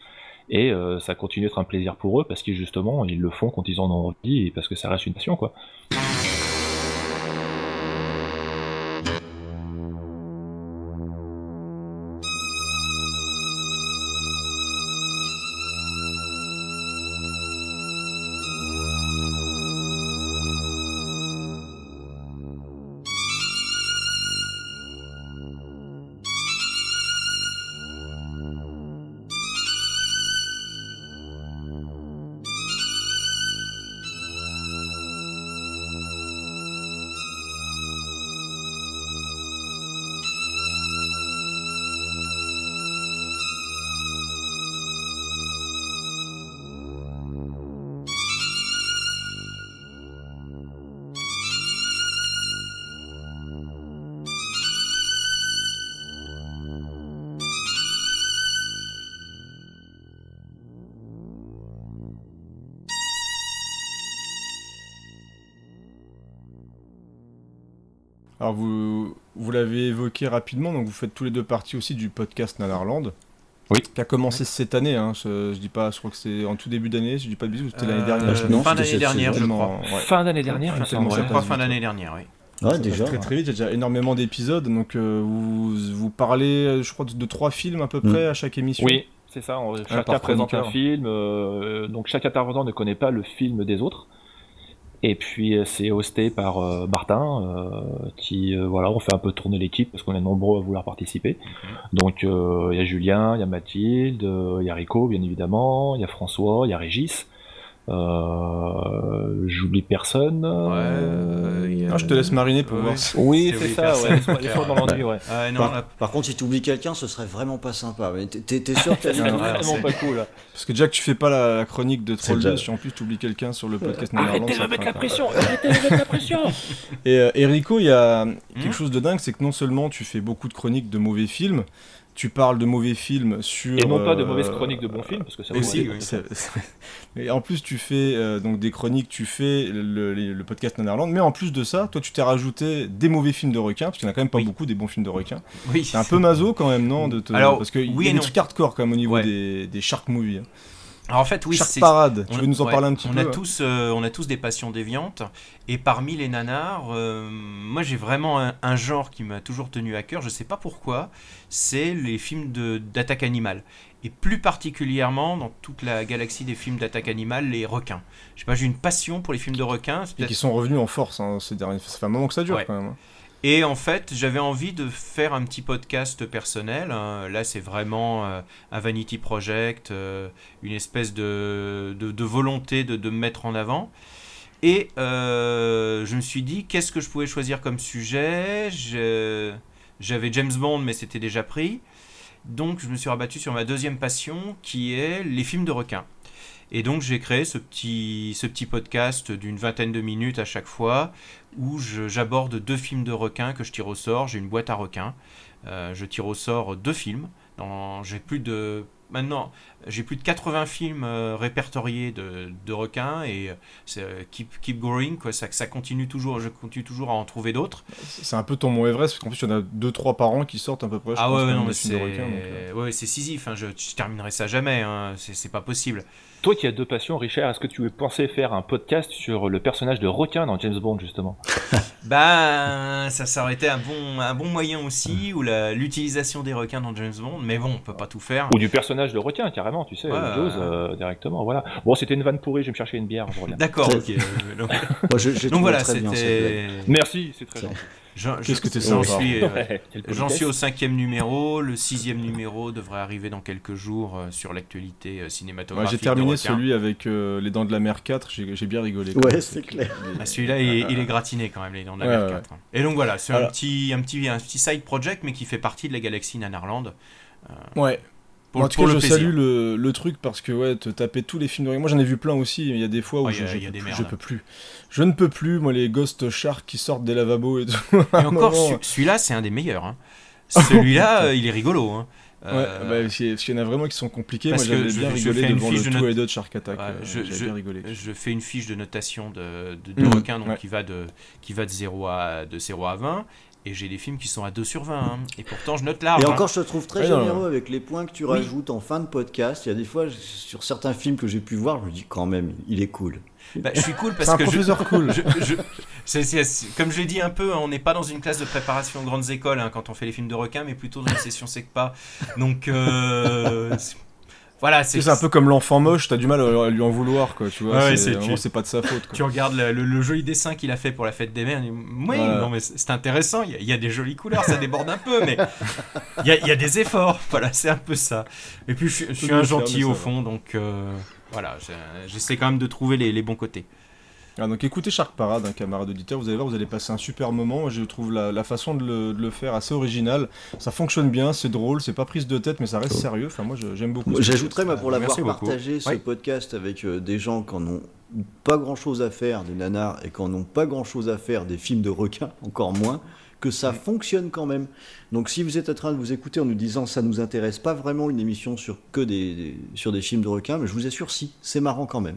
et euh, ça continue d'être un plaisir pour eux parce qu'ils justement ils le font quand ils en ont envie et parce que ça reste une passion quoi. Alors vous, vous l'avez évoqué rapidement, donc vous faites tous les deux partie aussi du podcast Nanarland. Oui. Qui a commencé cette année, hein, je, je dis pas, je crois que c'est en tout début d'année, si je dis pas de bêtises, ou c'était l'année Euh, dernière. non, fin d'année dernière, je crois. ouais. Fin d'année dernière, Je crois fin d'année dernière, oui. Ouais, déjà. très très vite, il y a déjà énormément d'épisodes, donc euh, vous, vous parlez, euh, je crois, de, de trois films à peu Mm. près à chaque émission. Oui, c'est ça. on- chacun présente un film. euh, donc chaque intervenant ne connaît pas le film des autres. Et puis euh, c'est hosté par euh, Martin, euh, qui euh, voilà, on fait un peu tourner l'équipe parce qu'on est nombreux à vouloir participer. Donc euh, il y a Julien, il y a Mathilde, euh, il y a Rico bien évidemment, il y a François, il y a Régis. Euh, J'oublie personne. euh, y a- Ah, je te laisse mariner pour Ouais. voir. Oui, C'est ça. Ouais, dans l'ennui, ouais. Ah, non, Par, là- par contre, si tu oublies quelqu'un, ce serait vraiment pas sympa. Mais t'es- sûr que t'as ouais, vraiment pas cool. Parce que déjà que tu fais pas la, chronique de Troll déjà- 2, si en plus tu oublies quelqu'un sur le podcast Arrêtez ça de mettre fera la pas. pression. Arrêtez de mettre la pression. Et euh, Erico, il y a Hmm quelque chose de dingue, c'est que non seulement tu fais beaucoup de chroniques de mauvais films, tu parles de mauvais films sur. Et non pas de euh, mauvaises chroniques de bons films, parce que ça aussi, oui. Et en plus, tu fais euh, donc des chroniques, tu fais le, le- le podcast Nanarland, mais en plus de ça, toi, tu t'es rajouté des mauvais films de requins, parce qu'il n'y en a quand même pas Oui. beaucoup des bons films de requins. oui. C'est un peu maso quand même, non de te... Alors, Parce qu'il oui y a des trucs hardcore quand même au niveau Ouais. des, des shark movies. hein. Alors, en fait, oui, shark Parade, tu On- veux nous en ouais, parler un petit on peu a? ouais tous, euh, on a tous des passions déviantes. Et parmi les nanars, euh, moi j'ai vraiment un, un genre qui m'a toujours tenu à cœur. Je sais pas pourquoi. C'est les films de- d'attaque animale. Et plus particulièrement dans toute la galaxie des films d'attaque animale, les requins. Je sais pas, j'ai une passion pour les films de requins. Et qui sont revenus en force hein, ces derniers... Ça fait un moment que ça dure Ouais. quand même. hein. Et en fait, j'avais envie de faire un petit podcast personnel. hein. Là, c'est vraiment euh, un Vanity Project, euh, une espèce de, volonté de, me mettre en avant. Et euh, je me suis dit, qu'est-ce que je pouvais choisir comme sujet? Je- J'avais James Bond, mais c'était déjà pris. Donc, je me suis rabattu sur ma deuxième passion, qui est les films de requins. Et donc j'ai créé ce petit podcast d'une vingtaine de minutes à chaque fois où j'aborde deux films de requins que je tire au sort. J'ai une boîte à requins. Euh, je tire au sort deux films. J'ai plus de maintenant j'ai plus de 80 films euh, répertoriés de, de requins et euh, keep, keep going quoi. Ça, ça continue toujours. Je continue toujours à en trouver d'autres. C'est un peu ton mont Everest, parce qu'en plus, il y en a 2-3 par an qui sortent à peu près. je Ah pense, ouais, non mais c'est donc, ouais, c'est Sisyphe. hein. Je, je terminerai ça jamais. Hein. C'est c'est pas possible. Toi qui as deux passions, Richard, est-ce que tu pensais faire un podcast sur le personnage de requin dans James Bond, justement? Bah, ça, ça aurait été un bon, un bon moyen aussi, ou la- l'utilisation des requins dans James Bond, mais bon, on peut pas tout faire. Ou du personnage de requin, carrément, tu sais, Ouais, Jaws, ouais. euh, directement, voilà. Bon, c'était une vanne pourrie, je vais me chercher une bière, je reviens. D'accord, ok. euh, donc, Moi, je- donc voilà, c'était. Merci, c'est très gentil. J'en- Qu'est-ce que t'es j'en sympa. suis, euh, Ouais, J'en suis au cinquième numéro, le sixième numéro devrait arriver dans quelques jours euh, sur l'actualité euh, Ouais, cinématographique. j'ai terminé celui avec euh, Les Dents de la Mer 4, j'ai bien rigolé. Ouais, c'est clair. Ah, celui-là, il, est- il est gratiné quand même, les dents de la Ouais, mer ouais, 4. hein. Et donc voilà, c'est un petit, un, petit, un petit side project, mais qui fait partie de la galaxie Nanarland. Ouais. Pour, en tout pour cas, le je plaisir. salue le, le truc parce que ouais, te taper tous les films de Moi, j'en ai vu plein aussi. mais Il y a des fois où Ouais, je, a- je peux des plus, je peux plus. Je ne peux plus. Moi, les Ghost Sharks qui sortent des lavabos et tout. Et encore, celui-là, c'est un des meilleurs. hein. Celui-là, euh, il est rigolo. hein. Ouais, Euh, bah, parce qu'il y- en a vraiment qui sont compliqués. Moi, parce j'avais je- bien je rigolé devant le de Two note- Headed Shark Attack. Ouais, euh, je- bien rigolé. je fais une fiche de notation de, de, de Mhm, requins donc ouais. qui, va de, qui va de 0 à, de 0 à 20. Et j'ai des films qui sont à 2 sur 20. hein. Et pourtant, je note large. Et hein. encore, je te trouve très Ouais, non, généreux avec les points que tu Oui. rajoutes en fin de podcast. Il y a des fois, sur certains films que j'ai pu voir, je me dis quand même, il est cool. Bah, je suis cool parce un que je, cool. je- je- comme je l'ai dit un peu, hein, on n'est pas dans une classe de préparation aux grandes écoles hein, quand on fait les films de requins, mais plutôt dans une session SECPA. Donc euh, voilà, c'est un peu comme l'enfant moche, t'as du mal à lui en vouloir, quoi. Tu vois, Ouais, c'est tu- pas de sa faute. Tu regardes le, le- le joli dessin qu'il a fait pour la fête des mères. Oui, Voilà. non, mais c'est intéressant. Il y, a, il y a des jolies couleurs, ça déborde un peu, mais il y a, il y a des efforts. Voilà, c'est un peu ça. Et puis, je, suis- je suis Tout un gentil au fond, donc euh, voilà, je- j'essaie quand même de trouver les, les bons côtés. Ah, donc écoutez Shark Parade, un camarade auditeur, vous allez voir, vous allez passer un super moment. Moi, Je trouve la, la façon de le, de le faire assez originale. Ça fonctionne bien, c'est drôle, c'est pas prise de tête, mais ça reste sérieux. Enfin, moi, je- j'aime beaucoup. J'ajouterais, moi, pour l'avoir beaucoup. partagé ce Oui. podcast avec euh, des gens qui en ont pas grand chose à faire des nanars et qui en ont pas grand chose à faire des films de requins, encore moins, que ça fonctionne quand même. Donc si vous êtes en train de vous écouter en nous disant ça nous intéresse pas vraiment une émission sur que des, des- sur des films de requins, mais je vous assure si, c'est marrant quand même.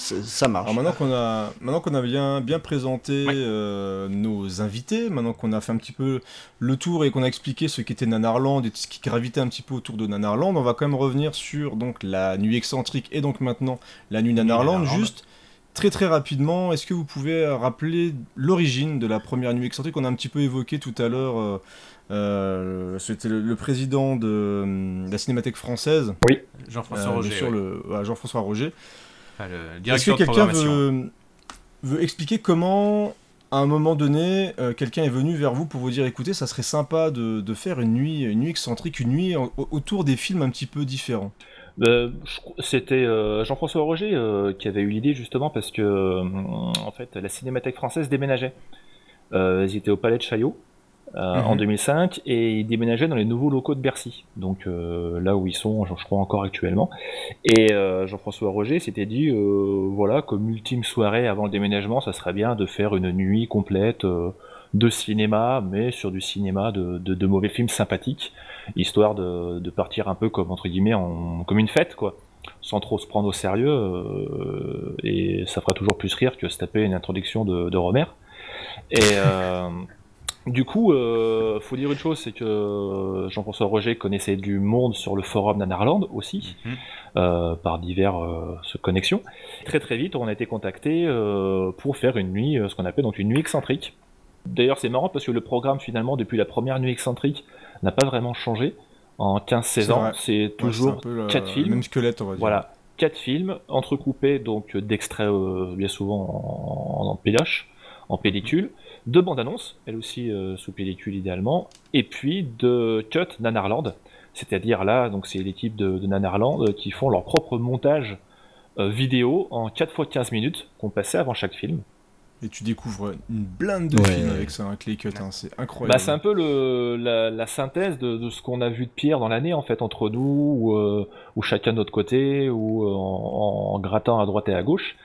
Ça marche. Alors maintenant qu'on a, maintenant qu'on a bien, bien présenté euh, nos invités, maintenant qu'on a fait un petit peu le tour et qu'on a expliqué ce qu'était Nanarland et ce qui gravitait un petit peu autour de Nanarland, on va quand même revenir sur donc la nuit excentrique et donc maintenant la nuit Nanarland. Nanarland. Juste très très rapidement, est-ce que vous pouvez rappeler l'origine de la première nuit excentrique? Qu'on a un petit peu évoqué tout à l'heure euh, euh, C'était le, le président de, la Cinémathèque française, Jean-François euh, Roger. ouais. le- Jean-François Roger. Enfin, le Est-ce que quelqu'un veut, veut expliquer comment, à un moment donné, euh, quelqu'un est venu vers vous pour vous dire écoutez, ça serait sympa de, de faire une nuit, une nuit excentrique, une nuit au- autour des films un petit peu différents? Euh, crois- C'était euh, Jean-François Roger euh, qui avait eu l'idée justement parce que euh, en fait la Cinémathèque française déménageait. Euh, ils étaient au Palais de Chaillot Mhm. en 2005 et ils déménageaient dans les nouveaux locaux de Bercy. Donc euh, là où ils sont, je crois encore actuellement. Et euh, Jean-François Roger s'était dit euh, voilà comme ultime soirée avant le déménagement, ça serait bien de faire une nuit complète euh, de cinéma, mais sur du cinéma de, de, de mauvais films sympathiques histoire de, de partir un peu comme entre guillemets en, comme une fête quoi sans trop se prendre au sérieux euh, et ça fera toujours plus rire que se taper une introduction de, de Romer et euh, du coup euh, faut dire une chose c'est que Jean-François Roger connaissait du monde sur le forum Nanarland aussi Mhm. euh, par divers euh, connexions très très vite on a été contacté euh, pour faire une nuit euh, ce qu'on appelle donc une nuit excentrique D'ailleurs, c'est marrant parce que le programme, finalement, depuis la première nuit excentrique, n'a pas vraiment changé en 15-16 C'est ans. C'est Ouais, toujours le- quatre le films. Même squelette, on va dire. Voilà, quatre films entrecoupés donc d'extraits euh, bien souvent en, en pédoche, en pellicule, de bandes annonces, elles aussi euh, sous pellicule idéalement, et puis de cut Nanarland, c'est-à-dire là donc c'est l'équipe de, Nanarland euh, qui font leur propre montage euh, vidéo en 4 fois 15 minutes qu'on passait avant chaque film. Et tu découvres une blinde de Ouais. films avec ça, un clé cut, hein, c'est incroyable. Bah, c'est un peu le, la, la synthèse de, de ce qu'on a vu de Pierre dans l'année, en fait, entre nous, ou, euh, ou chacun de notre côté, ou euh, en, en grattant à droite et à gauche.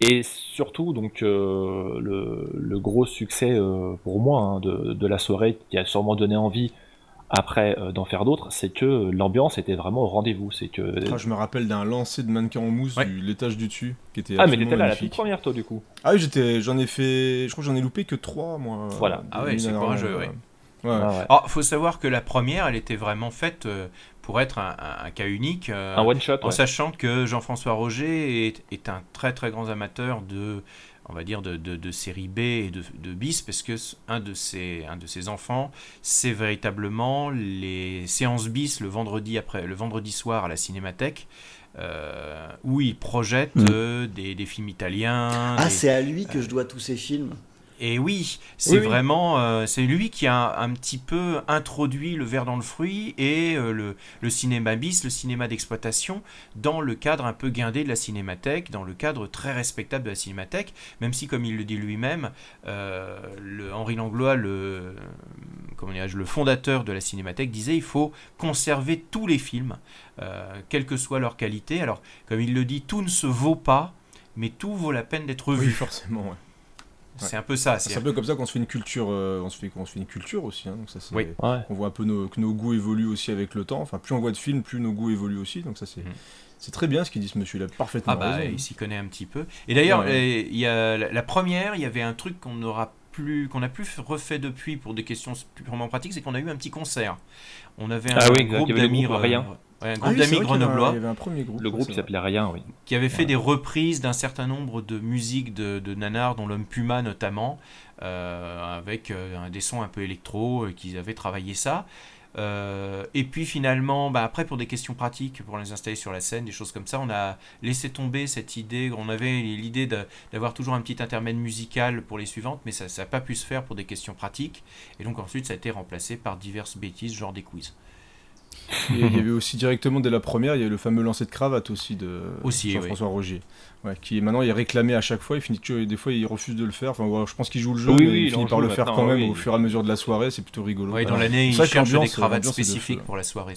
Et surtout, donc, euh, le, le gros succès euh, pour moi hein, de, de la soirée, qui a sûrement donné envie après euh, d'en faire d'autres, c'est que l'ambiance était vraiment au rendez-vous. C'est que Ah, je me rappelle d'un lancer de mannequin en mousse Ouais. du l'étage du dessus qui était ah mais t'étais là la toute première toi du coup. Ah oui, j'étais, j'en ai fait, je crois que j'en ai loupé que trois moi. Voilà. de Ah ouais, c'est courageux, euh, ouais. Ouais. Ah ouais. Alors, faut savoir que la première, elle était vraiment faite euh, pour être un, un- un cas unique. euh, Un one shot. En sachant que Jean-François Roger est, est un très très grand amateur de, on va dire, de, de, de série B et de, de bis, parce que un de ses, un de ses enfants, c'est véritablement les séances bis le vendredi, après, le vendredi soir à la Cinémathèque, euh, où il projette Mm. euh, des, des films italiens. Ah, des- c'est à lui que je dois tous ces films? Et oui, c'est Oui, oui. vraiment, euh, c'est lui qui a un petit peu introduit le verre dans le fruit et euh, le, le cinéma bis, le cinéma d'exploitation, dans le cadre un peu guindé de la cinémathèque, dans le cadre très respectable de la cinémathèque, même si, comme il le dit lui-même, euh, le, Henri Langlois, le, comment le fondateur de la cinémathèque, disait il faut conserver tous les films, quelle que soit leur qualité. Alors, comme il le dit, tout ne se vaut pas, mais tout vaut la peine d'être Oui, vu. forcément. Ouais. C'est un peu ça. C'est un peu comme ça qu'on se fait une culture, euh, on se fait, qu'on se fait une culture aussi. hein, donc ça c'est. Oui. Ouais. On voit un peu nos, que nos goûts évoluent aussi avec le temps. Enfin, plus on voit de films, plus nos goûts évoluent aussi. Donc ça c'est. C'est très bien ce qu'il dit ce monsieur. Il a parfaitement Ah bah, raison. il s'y connaît un petit peu. Et d'ailleurs, Ouais. euh, il y a la, la première, il y avait un truc qu'on n'aura plus, qu'on n'a plus refait depuis pour des questions plus purement pratiques, c'est qu'on a eu un petit concert. On avait un Ah oui, groupe d'amis, euh, Rien. Ouais, un Ah groupe oui, d'amis grenoblois Il y avait un premier groupe. Le groupe s'appelait Rien, oui. qui avait fait Ouais. des reprises d'un certain nombre de musiques de, de Nanar, dont l'homme Puma notamment, euh, avec euh, des sons un peu électro, euh, qu'ils avaient travaillé ça. Euh, et puis finalement, bah, après pour des questions pratiques, pour les installer sur la scène, des choses comme ça, on a laissé tomber cette idée. On avait l'idée d'avoir toujours un petit intermède musical pour les suivantes, mais ça n'a pas pu se faire pour des questions pratiques. Et donc ensuite, ça a été remplacé par diverses bêtises, genre des quiz. Et il y avait aussi directement dès la première, il y a le fameux lancer de cravate aussi de Aussi, Jean-François Roger. Ouais, qui maintenant il est réclamé à chaque fois, il finit que des fois il refuse de le faire. Enfin, je pense qu'il joue le jeu, Oui, mais oui, il il finit par le faire quand même oui. au fur et à mesure de la soirée, c'est plutôt rigolo. Ouais, dans l'année, que cherchent des l'ambiance- cravates spécifiques pour la soirée.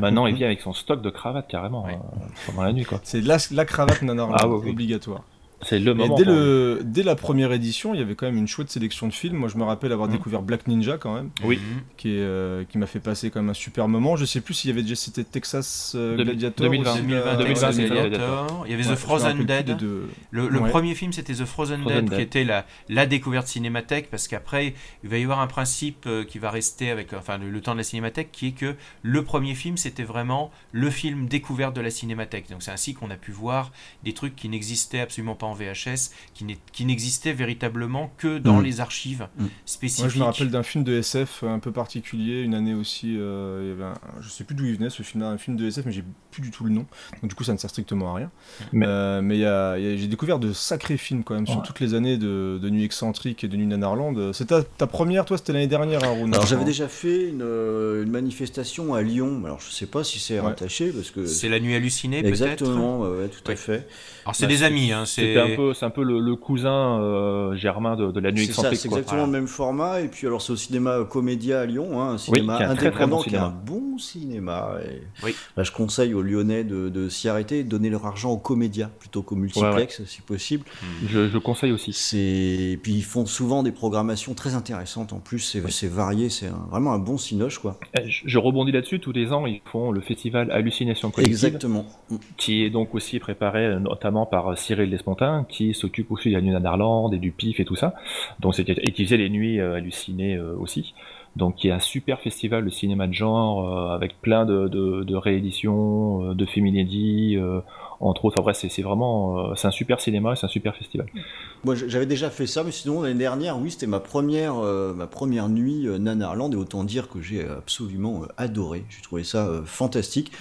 Maintenant, il vient avec son stock de cravates carrément Ouais. euh, pendant la nuit, quoi. C'est la, la cravate nanar Ah, ouais, oui. obligatoire. C'est le moment. dès, le, dès la première édition, il y avait quand même une chouette sélection de films. Moi, je me rappelle avoir Mhm. découvert Black Ninja quand même, Oui. Qui, est, euh, qui m'a fait passer quand même un super moment. Je sais plus s'il y avait déjà cité Texas euh, Gladiator. 2020. aussi, 2020, là. 2020, c'est Gladiator. Gladiator. Il y avait Ouais, The Frozen Dead. deux. Le, le Ouais. premier film, c'était The Frozen, Frozen Dead, Dead. qui était la, la découverte cinémathèque, parce qu'après, il va y avoir un principe euh, qui va rester avec enfin, le, le temps de la cinémathèque, qui est que le premier film, c'était vraiment le film découverte de la cinémathèque. Donc c'est ainsi qu'on a pu voir des trucs qui n'existaient absolument pas en VHS, qui n'existaient véritablement que dans Mm. les archives Mm. spécifiques. Moi, je me rappelle d'un film de SF un peu particulier, une année aussi. euh, il y avait un- je sais plus d'où il venait ce film-là, un film de SF, mais j'ai plus du tout le nom. Donc, du coup, ça ne sert strictement à rien. Mais- Euh, mais il y a- il y a- j'ai découvert de sacrés films quand même sur toutes les années de, de Nuit Excentrique et de Nuit Nanarland. C'est ta, ta première, toi, c'était l'année dernière, Haroun Alors j'avais déjà fait une, euh, une manifestation à Lyon. Alors je sais pas si c'est Ouais. rattaché parce que C'est la nuit hallucinée, peut-être exactement, ouais, ouais, tout à fait. Alors c'est Bah, des amis, hein, c'est... un peu, c'est un peu le, le cousin euh, germain de, de la nuit excentrique. c'est exactement le même format. Et puis alors c'est au cinéma Comédia à Lyon, hein, un Oui, cinéma très, très indépendant, bon qui est un bon cinéma. Et Oui. bah, je conseille aux Lyonnais de, de s'y arrêter et de donner leur argent aux Comédia plutôt qu'au multiplex si possible. Je, je conseille aussi. C'est et puis ils font souvent des programmations très intéressantes en plus. C'est varié, c'est vraiment un bon cinoche quoi. Eh, Je, je rebondis là-dessus. Tous les ans, ils font le festival Hallucination Collective, Exactement. qui est donc aussi préparé euh, par euh, Cyril Despontin, qui s'occupe aussi de la nuit d'Anarland et du PIF et tout ça. Donc et qui faisait les nuits euh, hallucinées euh, aussi. Donc qui est un super festival de cinéma de genre avec plein de, rééditions, de films inédits, euh, entre autres. Enfin bref, c'est vraiment c'est un super cinéma, c'est un super festival. Moi, j'avais déjà fait ça, mais sinon l'année dernière, oui, c'était ma première, ma première nuit Nanarland, et autant dire que j'ai absolument adoré. J'ai trouvé ça fantastique.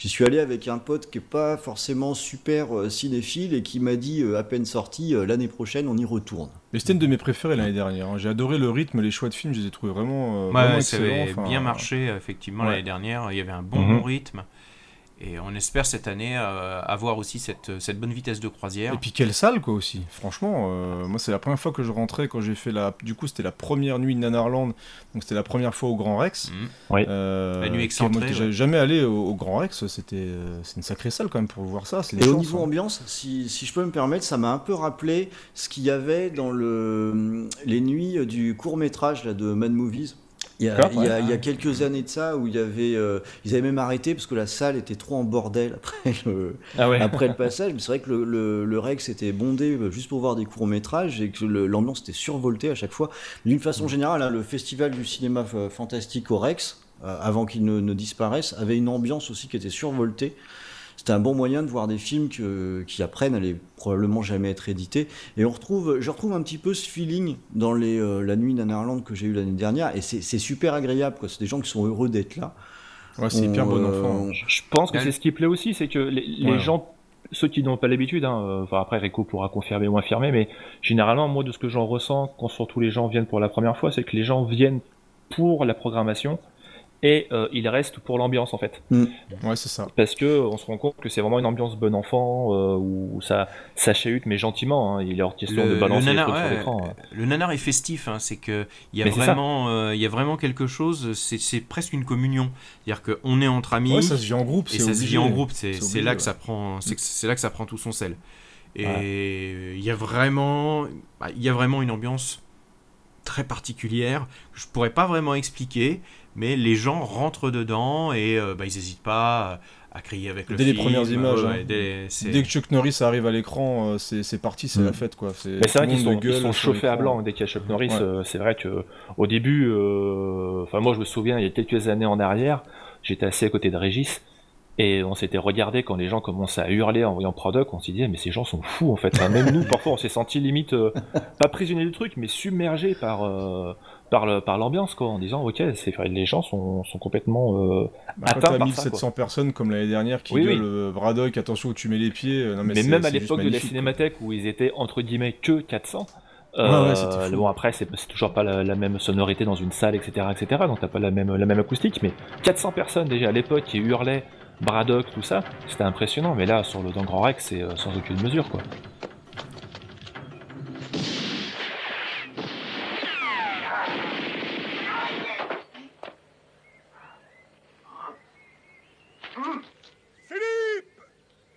J'y suis allé avec un pote qui est pas forcément super euh, cinéphile et qui m'a dit euh, à peine sorti euh, l'année prochaine on y retourne. Mais c'était une de mes préférées l'année dernière. hein. J'ai adoré le rythme, les choix de films, je les ai trouvés vraiment, euh, Ouais, vraiment ça avait Enfin, bien marché, effectivement, ouais. l'année dernière. Il y avait un bon, Mhm. bon rythme. Et on espère cette année euh, avoir aussi cette, cette bonne vitesse de croisière. Et puis quelle salle quoi aussi. Franchement, euh, moi c'est la première fois que je rentrais quand j'ai fait la. Du coup c'était la première nuit de Nanarland, donc c'était la première fois au Grand Rex. Mhm. Euh, La nuit excentrée, moi, ouais. j'avais jamais allé au, au Grand Rex, c'était euh, c'est une sacrée salle quand même pour voir ça. Et au niveau hein. ambiance, si, si je peux me permettre, ça m'a un peu rappelé ce qu'il y avait dans le, les nuits du court métrage là, de Mad Movies. Il y, a, D'accord, il, y a, ouais. il y a quelques années de ça où il y avait, euh, ils avaient même arrêté parce que la salle était trop en bordel après le, Ah ouais. après le passage. Mais c'est vrai que le, le, le Rex était bondé euh, juste pour voir des courts métrages et que l'ambiance était survoltée à chaque fois. D'une façon générale, hein, le festival du cinéma euh, fantastique au Rex, euh, avant qu'il ne, ne disparaisse, avait une ambiance aussi qui était survoltée. C'était un bon moyen de voir des films que- qui apprennent à les probablement jamais être édités. Et on retrouve, je retrouve un petit peu ce feeling dans les, euh, la nuit d'Anarland que j'ai eu l'année dernière. Et c'est super agréable. quoi. C'est des gens qui sont heureux d'être là. Ouais, c'est hyper On, bon euh, enfant. Je pense que c'est ce qui plaît aussi, c'est que les, les Ouais. gens, ceux qui n'ont pas l'habitude, hein, euh, enfin après Rico pourra confirmer ou infirmer, mais généralement, moi de ce que j'en ressens quand surtout les gens viennent pour la première fois, c'est que les gens viennent pour la programmation et euh, ils restent pour l'ambiance en fait. Ouais, c'est ça. Parce que on se rend compte que c'est vraiment une ambiance bon enfant euh, où ça, ça chahute mais gentiment. hein. Il est hors question Le- de balancer le les nanar, trucs sur l'écran. hein. Le nanar est festif, hein, c'est que il y a Mais vraiment, euh, il y a vraiment quelque chose. C'est c'est presque une communion, c'est-à-dire qu'on est entre amis Ouais, ça se vit en groupe. et c'est ça se vit en groupe. C'est C'est c'est obligé, là que ça prend, c'est que- c'est là que ça prend tout son sel. Et il y a vraiment, bah, il y a vraiment une ambiance très particulière que je pourrais pas vraiment expliquer, mais les gens rentrent dedans et euh, bah, ils n'hésitent pas à, à crier avec le Dès les premières images, Ouais, hein. dès- que Chuck Norris arrive à l'écran, euh, c'est parti, c'est Mm. la fête quoi. Mais c'est vrai qu'ils sont, gueule ils sont chauffés à blanc dès qu'il y a Chuck Norris. Ouais. euh, c'est vrai que au début, euh, enfin moi je me souviens il y a quelques années en arrière, j'étais assis à côté de Régis et on s'était regardé quand les gens commençaient à hurler en voyant Product, on s'est dit mais ces gens sont fous en fait. Enfin, même nous parfois on s'est senti limite euh, pas prisonnier du truc mais submergé par euh, par le par l'ambiance quoi en disant ok c'est les gens sont, sont complètement euh, Bah, quand atteints t'as par 1700 personnes comme l'année dernière qui Oui, oui. gueulent euh, Braddock, attention où tu mets les pieds. euh, non, mais même à l'époque de la cinémathèque où ils étaient entre guillemets que 400 Ouais, euh, ouais, c'était fou. bon après c'est c'est toujours pas la, la même sonorité dans une salle etc etc donc t'as pas la même la même acoustique mais 400 personnes déjà à l'époque qui hurlaient Braddock tout ça c'était impressionnant mais là sur le le Grand Rex c'est euh, sans aucune mesure quoi. Philippe!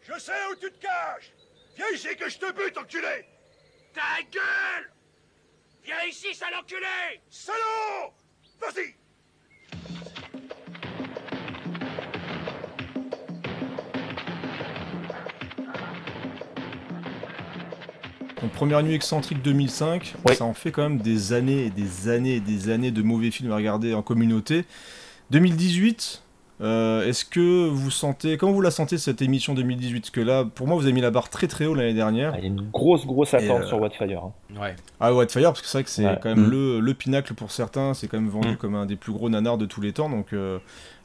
Je sais où tu te caches! Viens ici que je te bute, enculé! Ta gueule! Viens ici, sale enculé! Salaud! Vas-y première nuit excentrique 2005, Ouais. ça en fait quand même des années et des années et des années de mauvais films à regarder en communauté. 2018, euh, est-ce que vous sentez, comment vous la sentez cette émission 2018 Parce que là, pour moi, vous avez mis la barre très très haut l'année dernière. Ah, Il y a une grosse, grosse attente euh, sur Wildfire. hein. Ouais. Ah Whitefire, parce que c'est vrai que c'est Ouais. quand même Mm. le, le pinacle pour certains, c'est quand même vendu Mm. comme un des plus gros nanars de tous les temps, donc euh,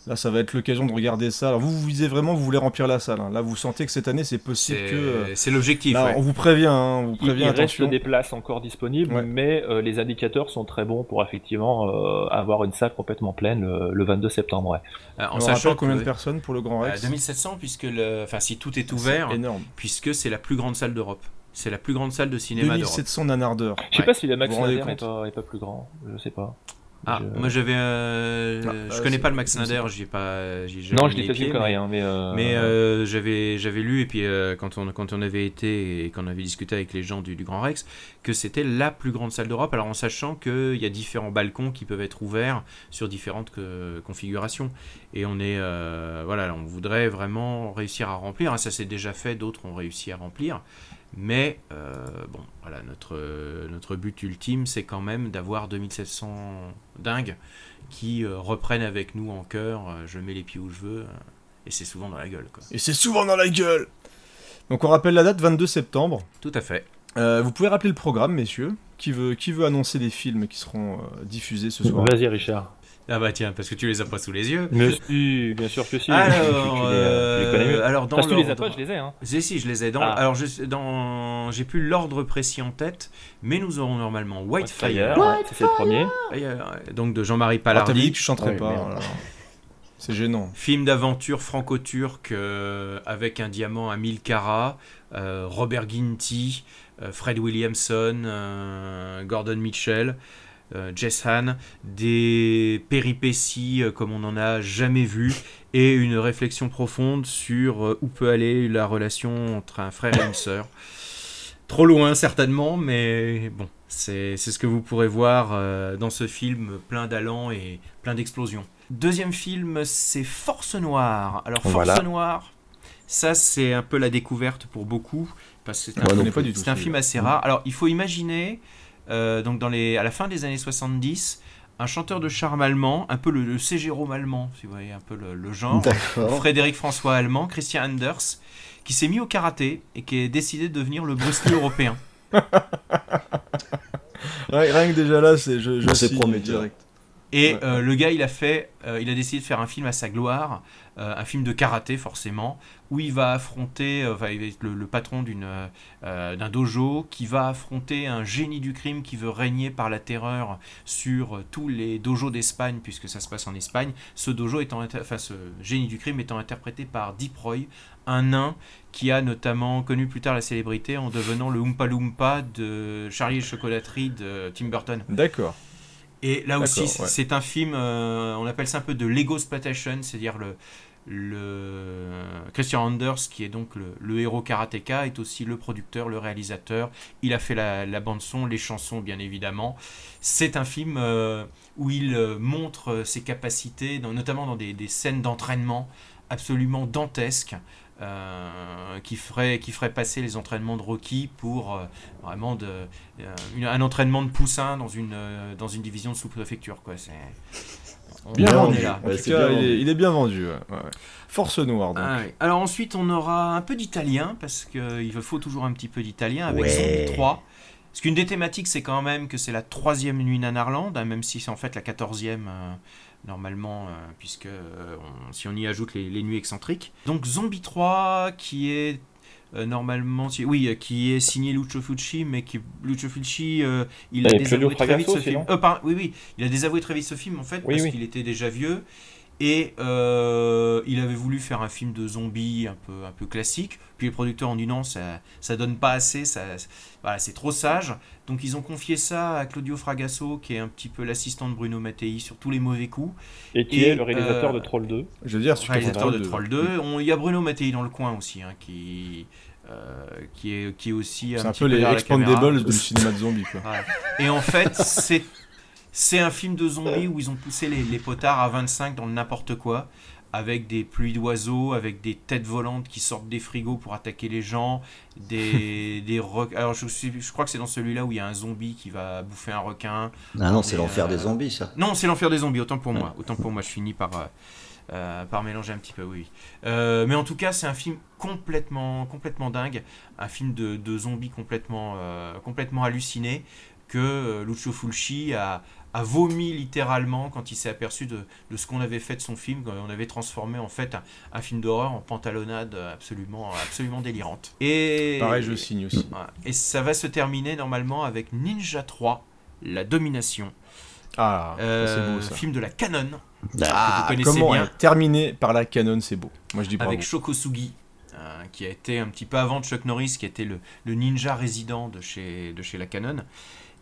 là ça va être l'occasion de regarder ça. Alors vous, vous visez vraiment, vous voulez remplir la salle, hein. là vous sentez que cette année c'est possible C'est que... euh, c'est l'objectif. ouais. on vous prévient, hein, on vous Il, prévient, il reste attention. des places encore disponibles, Ouais. mais euh, les indicateurs sont très bons pour effectivement euh, avoir une salle complètement pleine le, le 22 septembre. ouais. Euh, en sachant combien que de personnes pour le Grand euh, Rex 2700 puisque le, enfin si tout est ouvert, C'est énorme. puisque c'est la plus grande salle d'Europe. C'est la plus grande salle de cinéma d'Europe. 2700 nanardeurs. Je sais Ouais. pas si la Max est pas, est pas plus grand, je sais pas. Ah, Je- moi j'avais, euh, Ah, je euh, connais pas le Max Snyder, pas. j'y ai pas, j'y ai jamais Non, je les pas vu mais- rien, mais. euh, Mais euh, j'avais j'avais lu et puis euh, quand on quand on avait été et qu'on avait discuté avec les gens du, du Grand Rex que c'était la plus grande salle d'Europe. Alors en sachant qu'il y a différents balcons qui peuvent être ouverts sur différentes que- configurations et on est euh, voilà on voudrait vraiment réussir à remplir. hein. Ça s'est déjà fait, d'autres ont réussi à remplir. Mais euh, bon voilà notre notre but ultime c'est quand même d'avoir 2700 dingues qui euh, reprennent avec nous en cœur. euh, je mets les pieds où je veux. euh, et c'est souvent dans la gueule, quoi. Et c'est souvent dans la gueule Donc on rappelle la date, 22 septembre. Tout à fait. Euh, vous pouvez rappeler le programme, messieurs qui veut, qui veut annoncer les films qui seront euh, diffusés ce soir? Vas-y, Richard. Ah bah tiens, parce que tu les as pas sous les yeux. Mais si, bien sûr que si. Alors, tu- les, tu euh, alors dans Parce que tu les as pas, je les ai. Hein. Si, si, je les ai dans. Ah. Alors, je, dans, j'ai plus l'ordre précis en tête, mais nous aurons normalement Whitefire, ouais, ça, c'est le premier. donc de Jean-Marie Ah, t'avais dit Palardi, que tu chanterais pas. voilà. C'est gênant. film d'aventure franco-turc euh, avec un diamant à 1000 carats, euh, Robert Ginty, euh, Fred Williamson, euh, Gordon Mitchell. Euh, Jess Han, des péripéties euh, comme on n'en a jamais vu, et une réflexion profonde sur euh, où peut aller la relation entre un frère et une sœur. Trop loin certainement, mais bon, c'est ce que vous pourrez voir dans ce film plein d'allants et plein d'explosions. Deuxième film, c'est Force Noire. Alors Force Voilà. Noire, ça c'est un peu la découverte pour beaucoup, parce que c'est pas du tout. c'est un film assez rare. Alors il faut imaginer, euh, donc dans les, à la fin des années 70, un chanteur de charme allemand, un peu le, le C. Jérôme allemand, si vous voyez un peu le, le genre. Frédéric François Allemand, Christian Anders, qui s'est mis au karaté et qui a décidé de devenir le Bruce Lee européen. Rien, rien que déjà là, c'est je, je C'est prometteur. direct. Et Ouais. euh, le gars, il a fait, euh, il a décidé de faire un film à sa gloire, euh, un film de karaté forcément, où il va affronter, enfin, il va être le, le patron d'une, d'un dojo, qui va affronter un génie du crime qui veut régner par la terreur sur tous les dojos d'Espagne, puisque ça se passe en Espagne. Ce dojo étant, enfin, ce génie du crime étant interprété par Deep Roy, un nain qui a notamment connu plus tard la célébrité en devenant le Oompa Loompa de Charlie et la chocolaterie de Tim Burton. D'accord. Et là aussi, c'est- ouais. c'est un film, euh, on appelle ça un peu de Lego Exploitation, c'est-à-dire le, le Christian Anders, qui est donc le, le héros karatéka, est aussi le producteur, le réalisateur. Il a fait la, la bande son, les chansons, bien évidemment. C'est un film euh, où il euh, montre ses capacités, dans- notamment dans des, des scènes d'entraînement absolument dantesques. Euh, qui ferait qui ferait passer les entraînements de Rocky pour euh, vraiment de, euh, une- un entraînement de poussin dans une, euh, dans une division de sous-préfecture. Quoi. C'est... On, Bien vendu. est là. Cas, bien il est, vendu. il est bien vendu. ouais, ouais, ouais. Force Noire. Donc. Ah. Alors ensuite, on aura un peu d'italien, parce qu'il faut toujours un petit peu d'italien, avec Ouais. Zombie 3. Parce qu'une des thématiques, c'est quand même que c'est la troisième nuit Nanarland, hein, même si c'est en fait la quatorzième, euh, normalement, euh, puisque euh, on- si on y ajoute les, les nuits excentriques. Donc Zombie 3, qui est euh, normalement, oui, qui est signé Lucio Fulci, mais qui Lucio Fulci, euh, il a Et Claudio désavoué très vite ce film. Euh, oui, oui, il a désavoué très vite ce film en fait, Oui, parce oui. qu'il était déjà vieux. Et euh, il avait voulu faire un film de zombies un peu, un peu classique. Puis les producteurs ont dit non, ça, ça donne pas assez, ça, voilà, c'est trop sage. Donc ils ont confié ça à Claudio Fragasso, qui est un petit peu l'assistant de Bruno Mattei sur tous les mauvais coups. Et qui Et, est le réalisateur euh, de Troll 2. Je veux dire, réalisateur de Troll Troll 2. On- Il y a Bruno Mattei dans le coin aussi, hein, qui, euh, qui, est, qui est aussi C'est un, un petit peu les. Expandables du cinéma de zombies, quoi. Ouais. Et en fait, c'est c'est un film de zombies où ils ont poussé les, les potards à 25 dans le n'importe quoi, avec des pluies d'oiseaux, avec des têtes volantes qui sortent des frigos pour attaquer les gens, des, des re- Alors je, suis- je crois que c'est dans celui-là où il y a un zombie qui va bouffer un requin. Ah non, c'est l'enfer euh, des zombies, ça. Non, c'est l'enfer des zombies, autant pour moi. Autant pour moi, je finis par, euh, euh, par mélanger un petit peu, oui. Euh, mais en tout cas, c'est un film complètement, complètement dingue. Un film de, de zombies complètement, euh, complètement halluciné que euh, Lucio Fulci a, a vomi littéralement quand il s'est aperçu de, de ce qu'on avait fait de son film. quand On avait transformé en fait un, un film d'horreur en pantalonnade absolument, absolument délirante. Et, Pareil, je signe aussi. Et ça va se terminer normalement avec Ninja 3, La Domination. Ah, Euh, c'est beau ça. Film de la Canon. Ah, que vous connaissez Comment bien. terminé par la canon, c'est beau. Moi je dis bravo. Avec Shokosugi, euh, qui a été un petit peu avant de Chuck Norris, qui était le, le ninja résident de chez, de chez la Canon.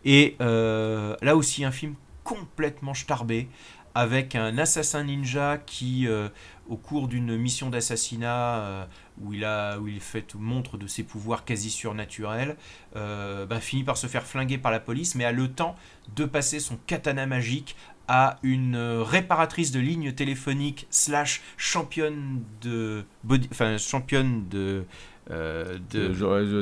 Et euh, là aussi, un film complètement starbé, avec un assassin ninja qui, euh, au cours d'une mission d'assassinat euh, où il a où il fait montre de ses pouvoirs quasi surnaturels, euh, ben, finit par se faire flinguer par la police, mais a le temps de passer son katana magique à une réparatrice de lignes téléphoniques slash championne de body, enfin championne de de,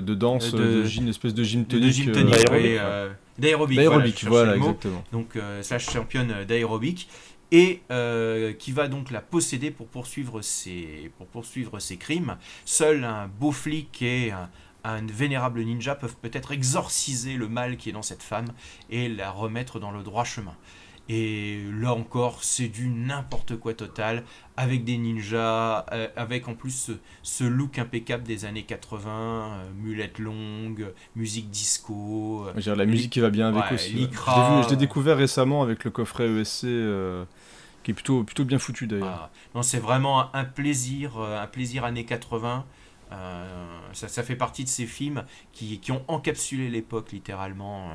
de, danse, de- de, gym, une espèce de gym de tonique. gym tonique, d'aérobic, oui, ouais. D'aérobic, D'aérobic, voilà, exactement. donc euh, slash championne d'aérobic et euh, qui va donc la posséder pour poursuivre ses, pour poursuivre ses crimes. Seul un beau flic et un, un vénérable ninja peuvent peut-être exorciser le mal qui est dans cette femme et la remettre dans le droit chemin. Et là encore, c'est du n'importe quoi total, avec des ninjas, euh, avec en plus ce, ce look impeccable des années 80, euh, mulette longue, musique disco. euh, la musique qui va bien avec Ouais, aussi. Lycra. Je l'ai découvert récemment avec le coffret ESC, euh, qui est plutôt, plutôt bien foutu d'ailleurs. Ah, non, c'est vraiment un, plaisir, euh, un plaisir années 80. Euh, ça, ça fait partie de ces films qui, qui ont encapsulé l'époque littéralement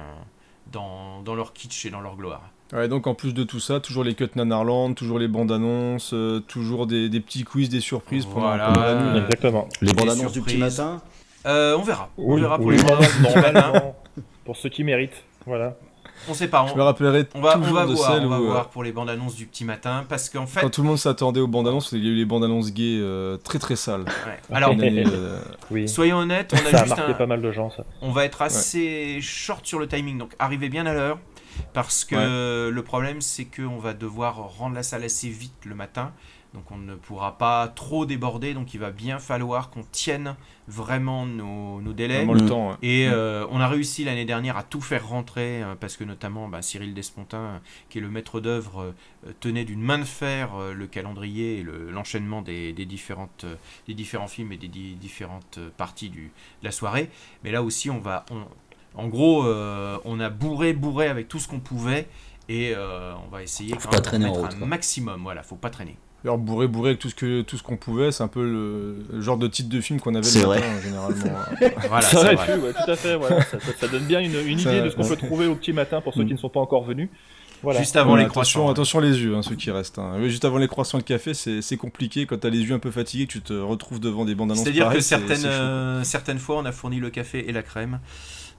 dans, dans leur kitsch et dans leur gloire. Ouais, donc en plus de tout ça, toujours les cuts Nanarland, toujours les bandes annonces, euh, toujours des, des petits quiz, des surprises Voilà. pendant la nuit. Exactement. Les Des bandes annonces du petit matin Euh, on verra. on verra pour oui, les bandes annonces du matin. normalement, pour ceux qui méritent. Voilà. On sait pas. Je me On, rappellerai on va, on va de voir, celle on va où, euh, voir pour les bandes annonces du petit matin parce qu'en fait, quand tout le monde s'attendait aux bandes annonces, il y a eu les bandes annonces gays euh, très très sales. ouais. alors Une année, euh, Oui. soyons honnêtes, on a Ça a juste marqué un, pas mal de gens, ça. on va être assez short sur le timing, donc arrivez bien à l'heure, parce que le problème c'est qu'on va devoir rendre la salle assez vite le matin, donc on ne pourra pas trop déborder, donc il va bien falloir qu'on tienne vraiment nos, nos délais. vraiment le temps. ouais. Et euh, on a réussi l'année dernière à tout faire rentrer, euh, parce que notamment bah, Cyril Despontin, euh, qui est le maître d'œuvre, euh, tenait d'une main de fer le calendrier et le- l'enchaînement des, des différentes, des différents films et des di- différentes parties du, de la soirée. Mais là aussi, on va, on- en gros, euh, on a bourré, bourré avec tout ce qu'on pouvait, et euh, on va essayer Faut quand pas même traîner d'en en mettre route, un quoi. maximum. Voilà, faut pas traîner. Alors bourré bourré avec tout ce que tout ce qu'on pouvait, c'est un peu le, le genre de titre de film qu'on avait le matin généralement. Voilà, ça c'est aurait vrai. pu, ouais, tout à fait. Voilà. Ça, ça- ça donne bien une, une Ça- idée de ce qu'on peut trouver au petit matin pour ceux qui ne sont pas encore venus. Voilà. Juste avant Ouais, les attention, croissants. attention les yeux, hein, ceux qui restent. hein. Juste avant les croissants et le café, c'est compliqué quand t'as les yeux un peu fatigués, tu te retrouves devant des bandes annonces. C'est-à-dire que certaines, euh, certaines fois, on a fourni le café et la crème.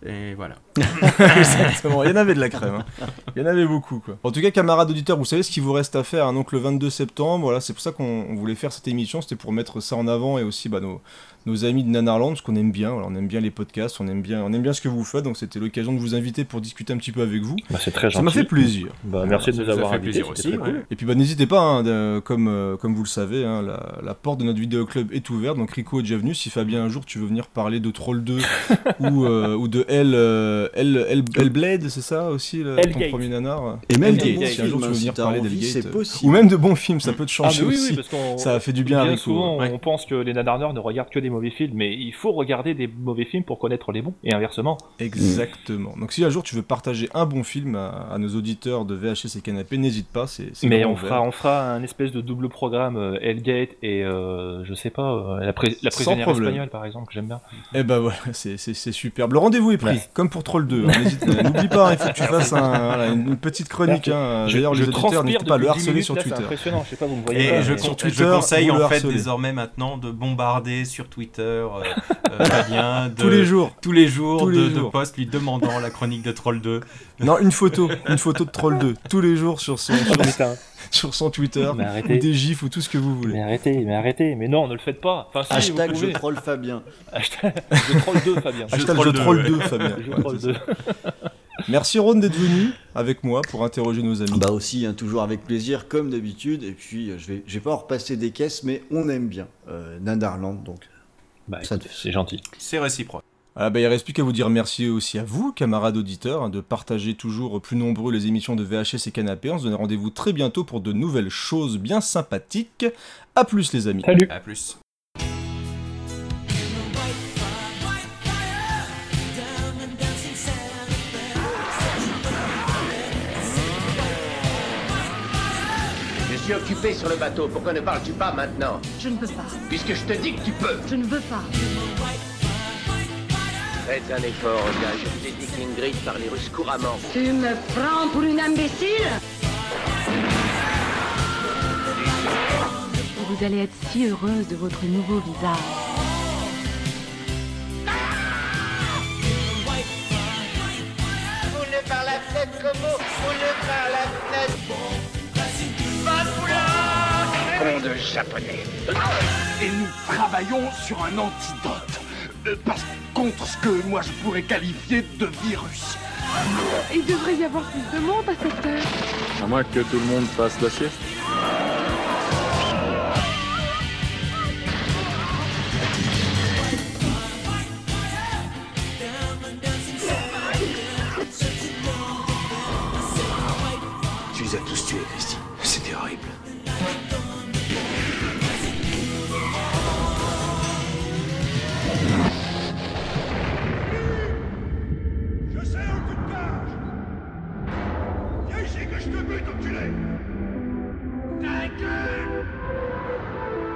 Et voilà. Exactement, il y en avait de la crème. hein. Il y en avait beaucoup, quoi. En tout cas, camarades auditeurs, vous savez ce qu'il vous reste à faire. hein. Donc, le 22 septembre, voilà, c'est pour ça qu'on on voulait faire cette émission. C'était pour mettre ça en avant et aussi bah, nos, nos amis de Nanarland, parce qu'on aime bien. On aime bien les podcasts, on aime bien, on aime bien ce que vous faites. Donc, c'était l'occasion de vous inviter pour discuter un petit peu avec vous. Bah, c'est très gentil. Ça m'a fait plaisir. Bah, merci de nous avoir fait invités. aussi, très ouais. cool. Et puis bah, n'hésitez pas, hein, de- comme, euh, comme vous le savez, hein, la, la porte de notre vidéoclub est ouverte, donc Rico est déjà venu. Si Fabien un jour tu veux venir parler de Troll 2 ou, euh, ou de Hell, euh, Hell, Hell- Hellblade, c'est ça aussi le, ton premier nanar Et même bons si un jour tu veux hein, venir parler possible. Ou même de bons films, ça peut te Ah, changer aussi. oui, parce qu'on Ça a fait du bien à Rico. souvent, ouais. on pense que les nanarneurs ne regardent que des mauvais films, mais il faut regarder des mauvais films pour connaître les bons, et inversement. Exactement. Donc si un jour tu veux partager un bon film à, à nos auditeurs de VHS et Canapé, n'hésite pas, c'est Mais on fera, on fera un espèce de double programme euh, Hellgate et euh, je sais pas, euh, la, pré- la prisonnière espagnole par exemple, que j'aime bien. Eh ben voilà, c'est- superbe. Le rendez-vous est pris, Ouais. comme pour Troll 2. hein, n'hésite- N'oublie pas, il faut que tu fasses un- voilà, une petite chronique. hein. Je, D'ailleurs, je les auditeurs, n'hésitez pas à le depuis 10 harceler sur là, c'est Twitter. impressionnant, je sais pas, vous me voyez Et pas, je, mais- sur je Twitter, conseille vous le en fait désormais maintenant de bombarder sur Twitter euh, euh, Fabien de- Tous les jours. tous les jours Tous les de, posts lui demandant la chronique de Troll 2. Non, une photo, une photo de Troll 2, tous les jours sur son, Oh, sur, son Twitter, Mais ou arrêtez. des gifs ou tout ce que vous voulez. Mais arrêtez, mais arrêtez, mais non, ne le faites pas. Enfin, si, Hashtag je troll Fabien. Hashtag je troll 2, Fabien. Je Hashtag troll je troll ouais. 2, Fabien. Je Ouais, troll c'est 2. ça. Merci Ron d'être venu avec moi pour interroger nos amis. Bah aussi, hein, toujours avec plaisir, comme d'habitude. Et puis, euh, je vais, je vais pas en repasser des caisses, mais on aime bien euh, Nandarland, donc Bah, Ça écoute, te- c'est gentil. C'est réciproque. Ah bah, il reste plus qu'à vous dire merci aussi à vous, camarades auditeurs, hein, de partager toujours plus nombreux les émissions de VHS et Canapé. On se donne rendez-vous très bientôt pour de nouvelles choses bien sympathiques. A plus les amis. Salut À plus. Suis occupé sur le bateau, pourquoi ne parles-tu pas maintenant? Je ne peux pas. Puisque je te dis que tu peux Je ne veux pas. Faites un effort, gars, je vous ai dit qu'Ingrid parlait russe couramment. Tu me prends pour une imbécile? Vous allez être si heureuse de votre nouveau visage. Vous ne par la fenêtre comme vous, de japonais Et nous travaillons sur un antidote. Euh, parce contre ce que moi je pourrais qualifier de virus. Il devrait y avoir plus de monde à cette heure. À moins que tout le monde fasse la sieste.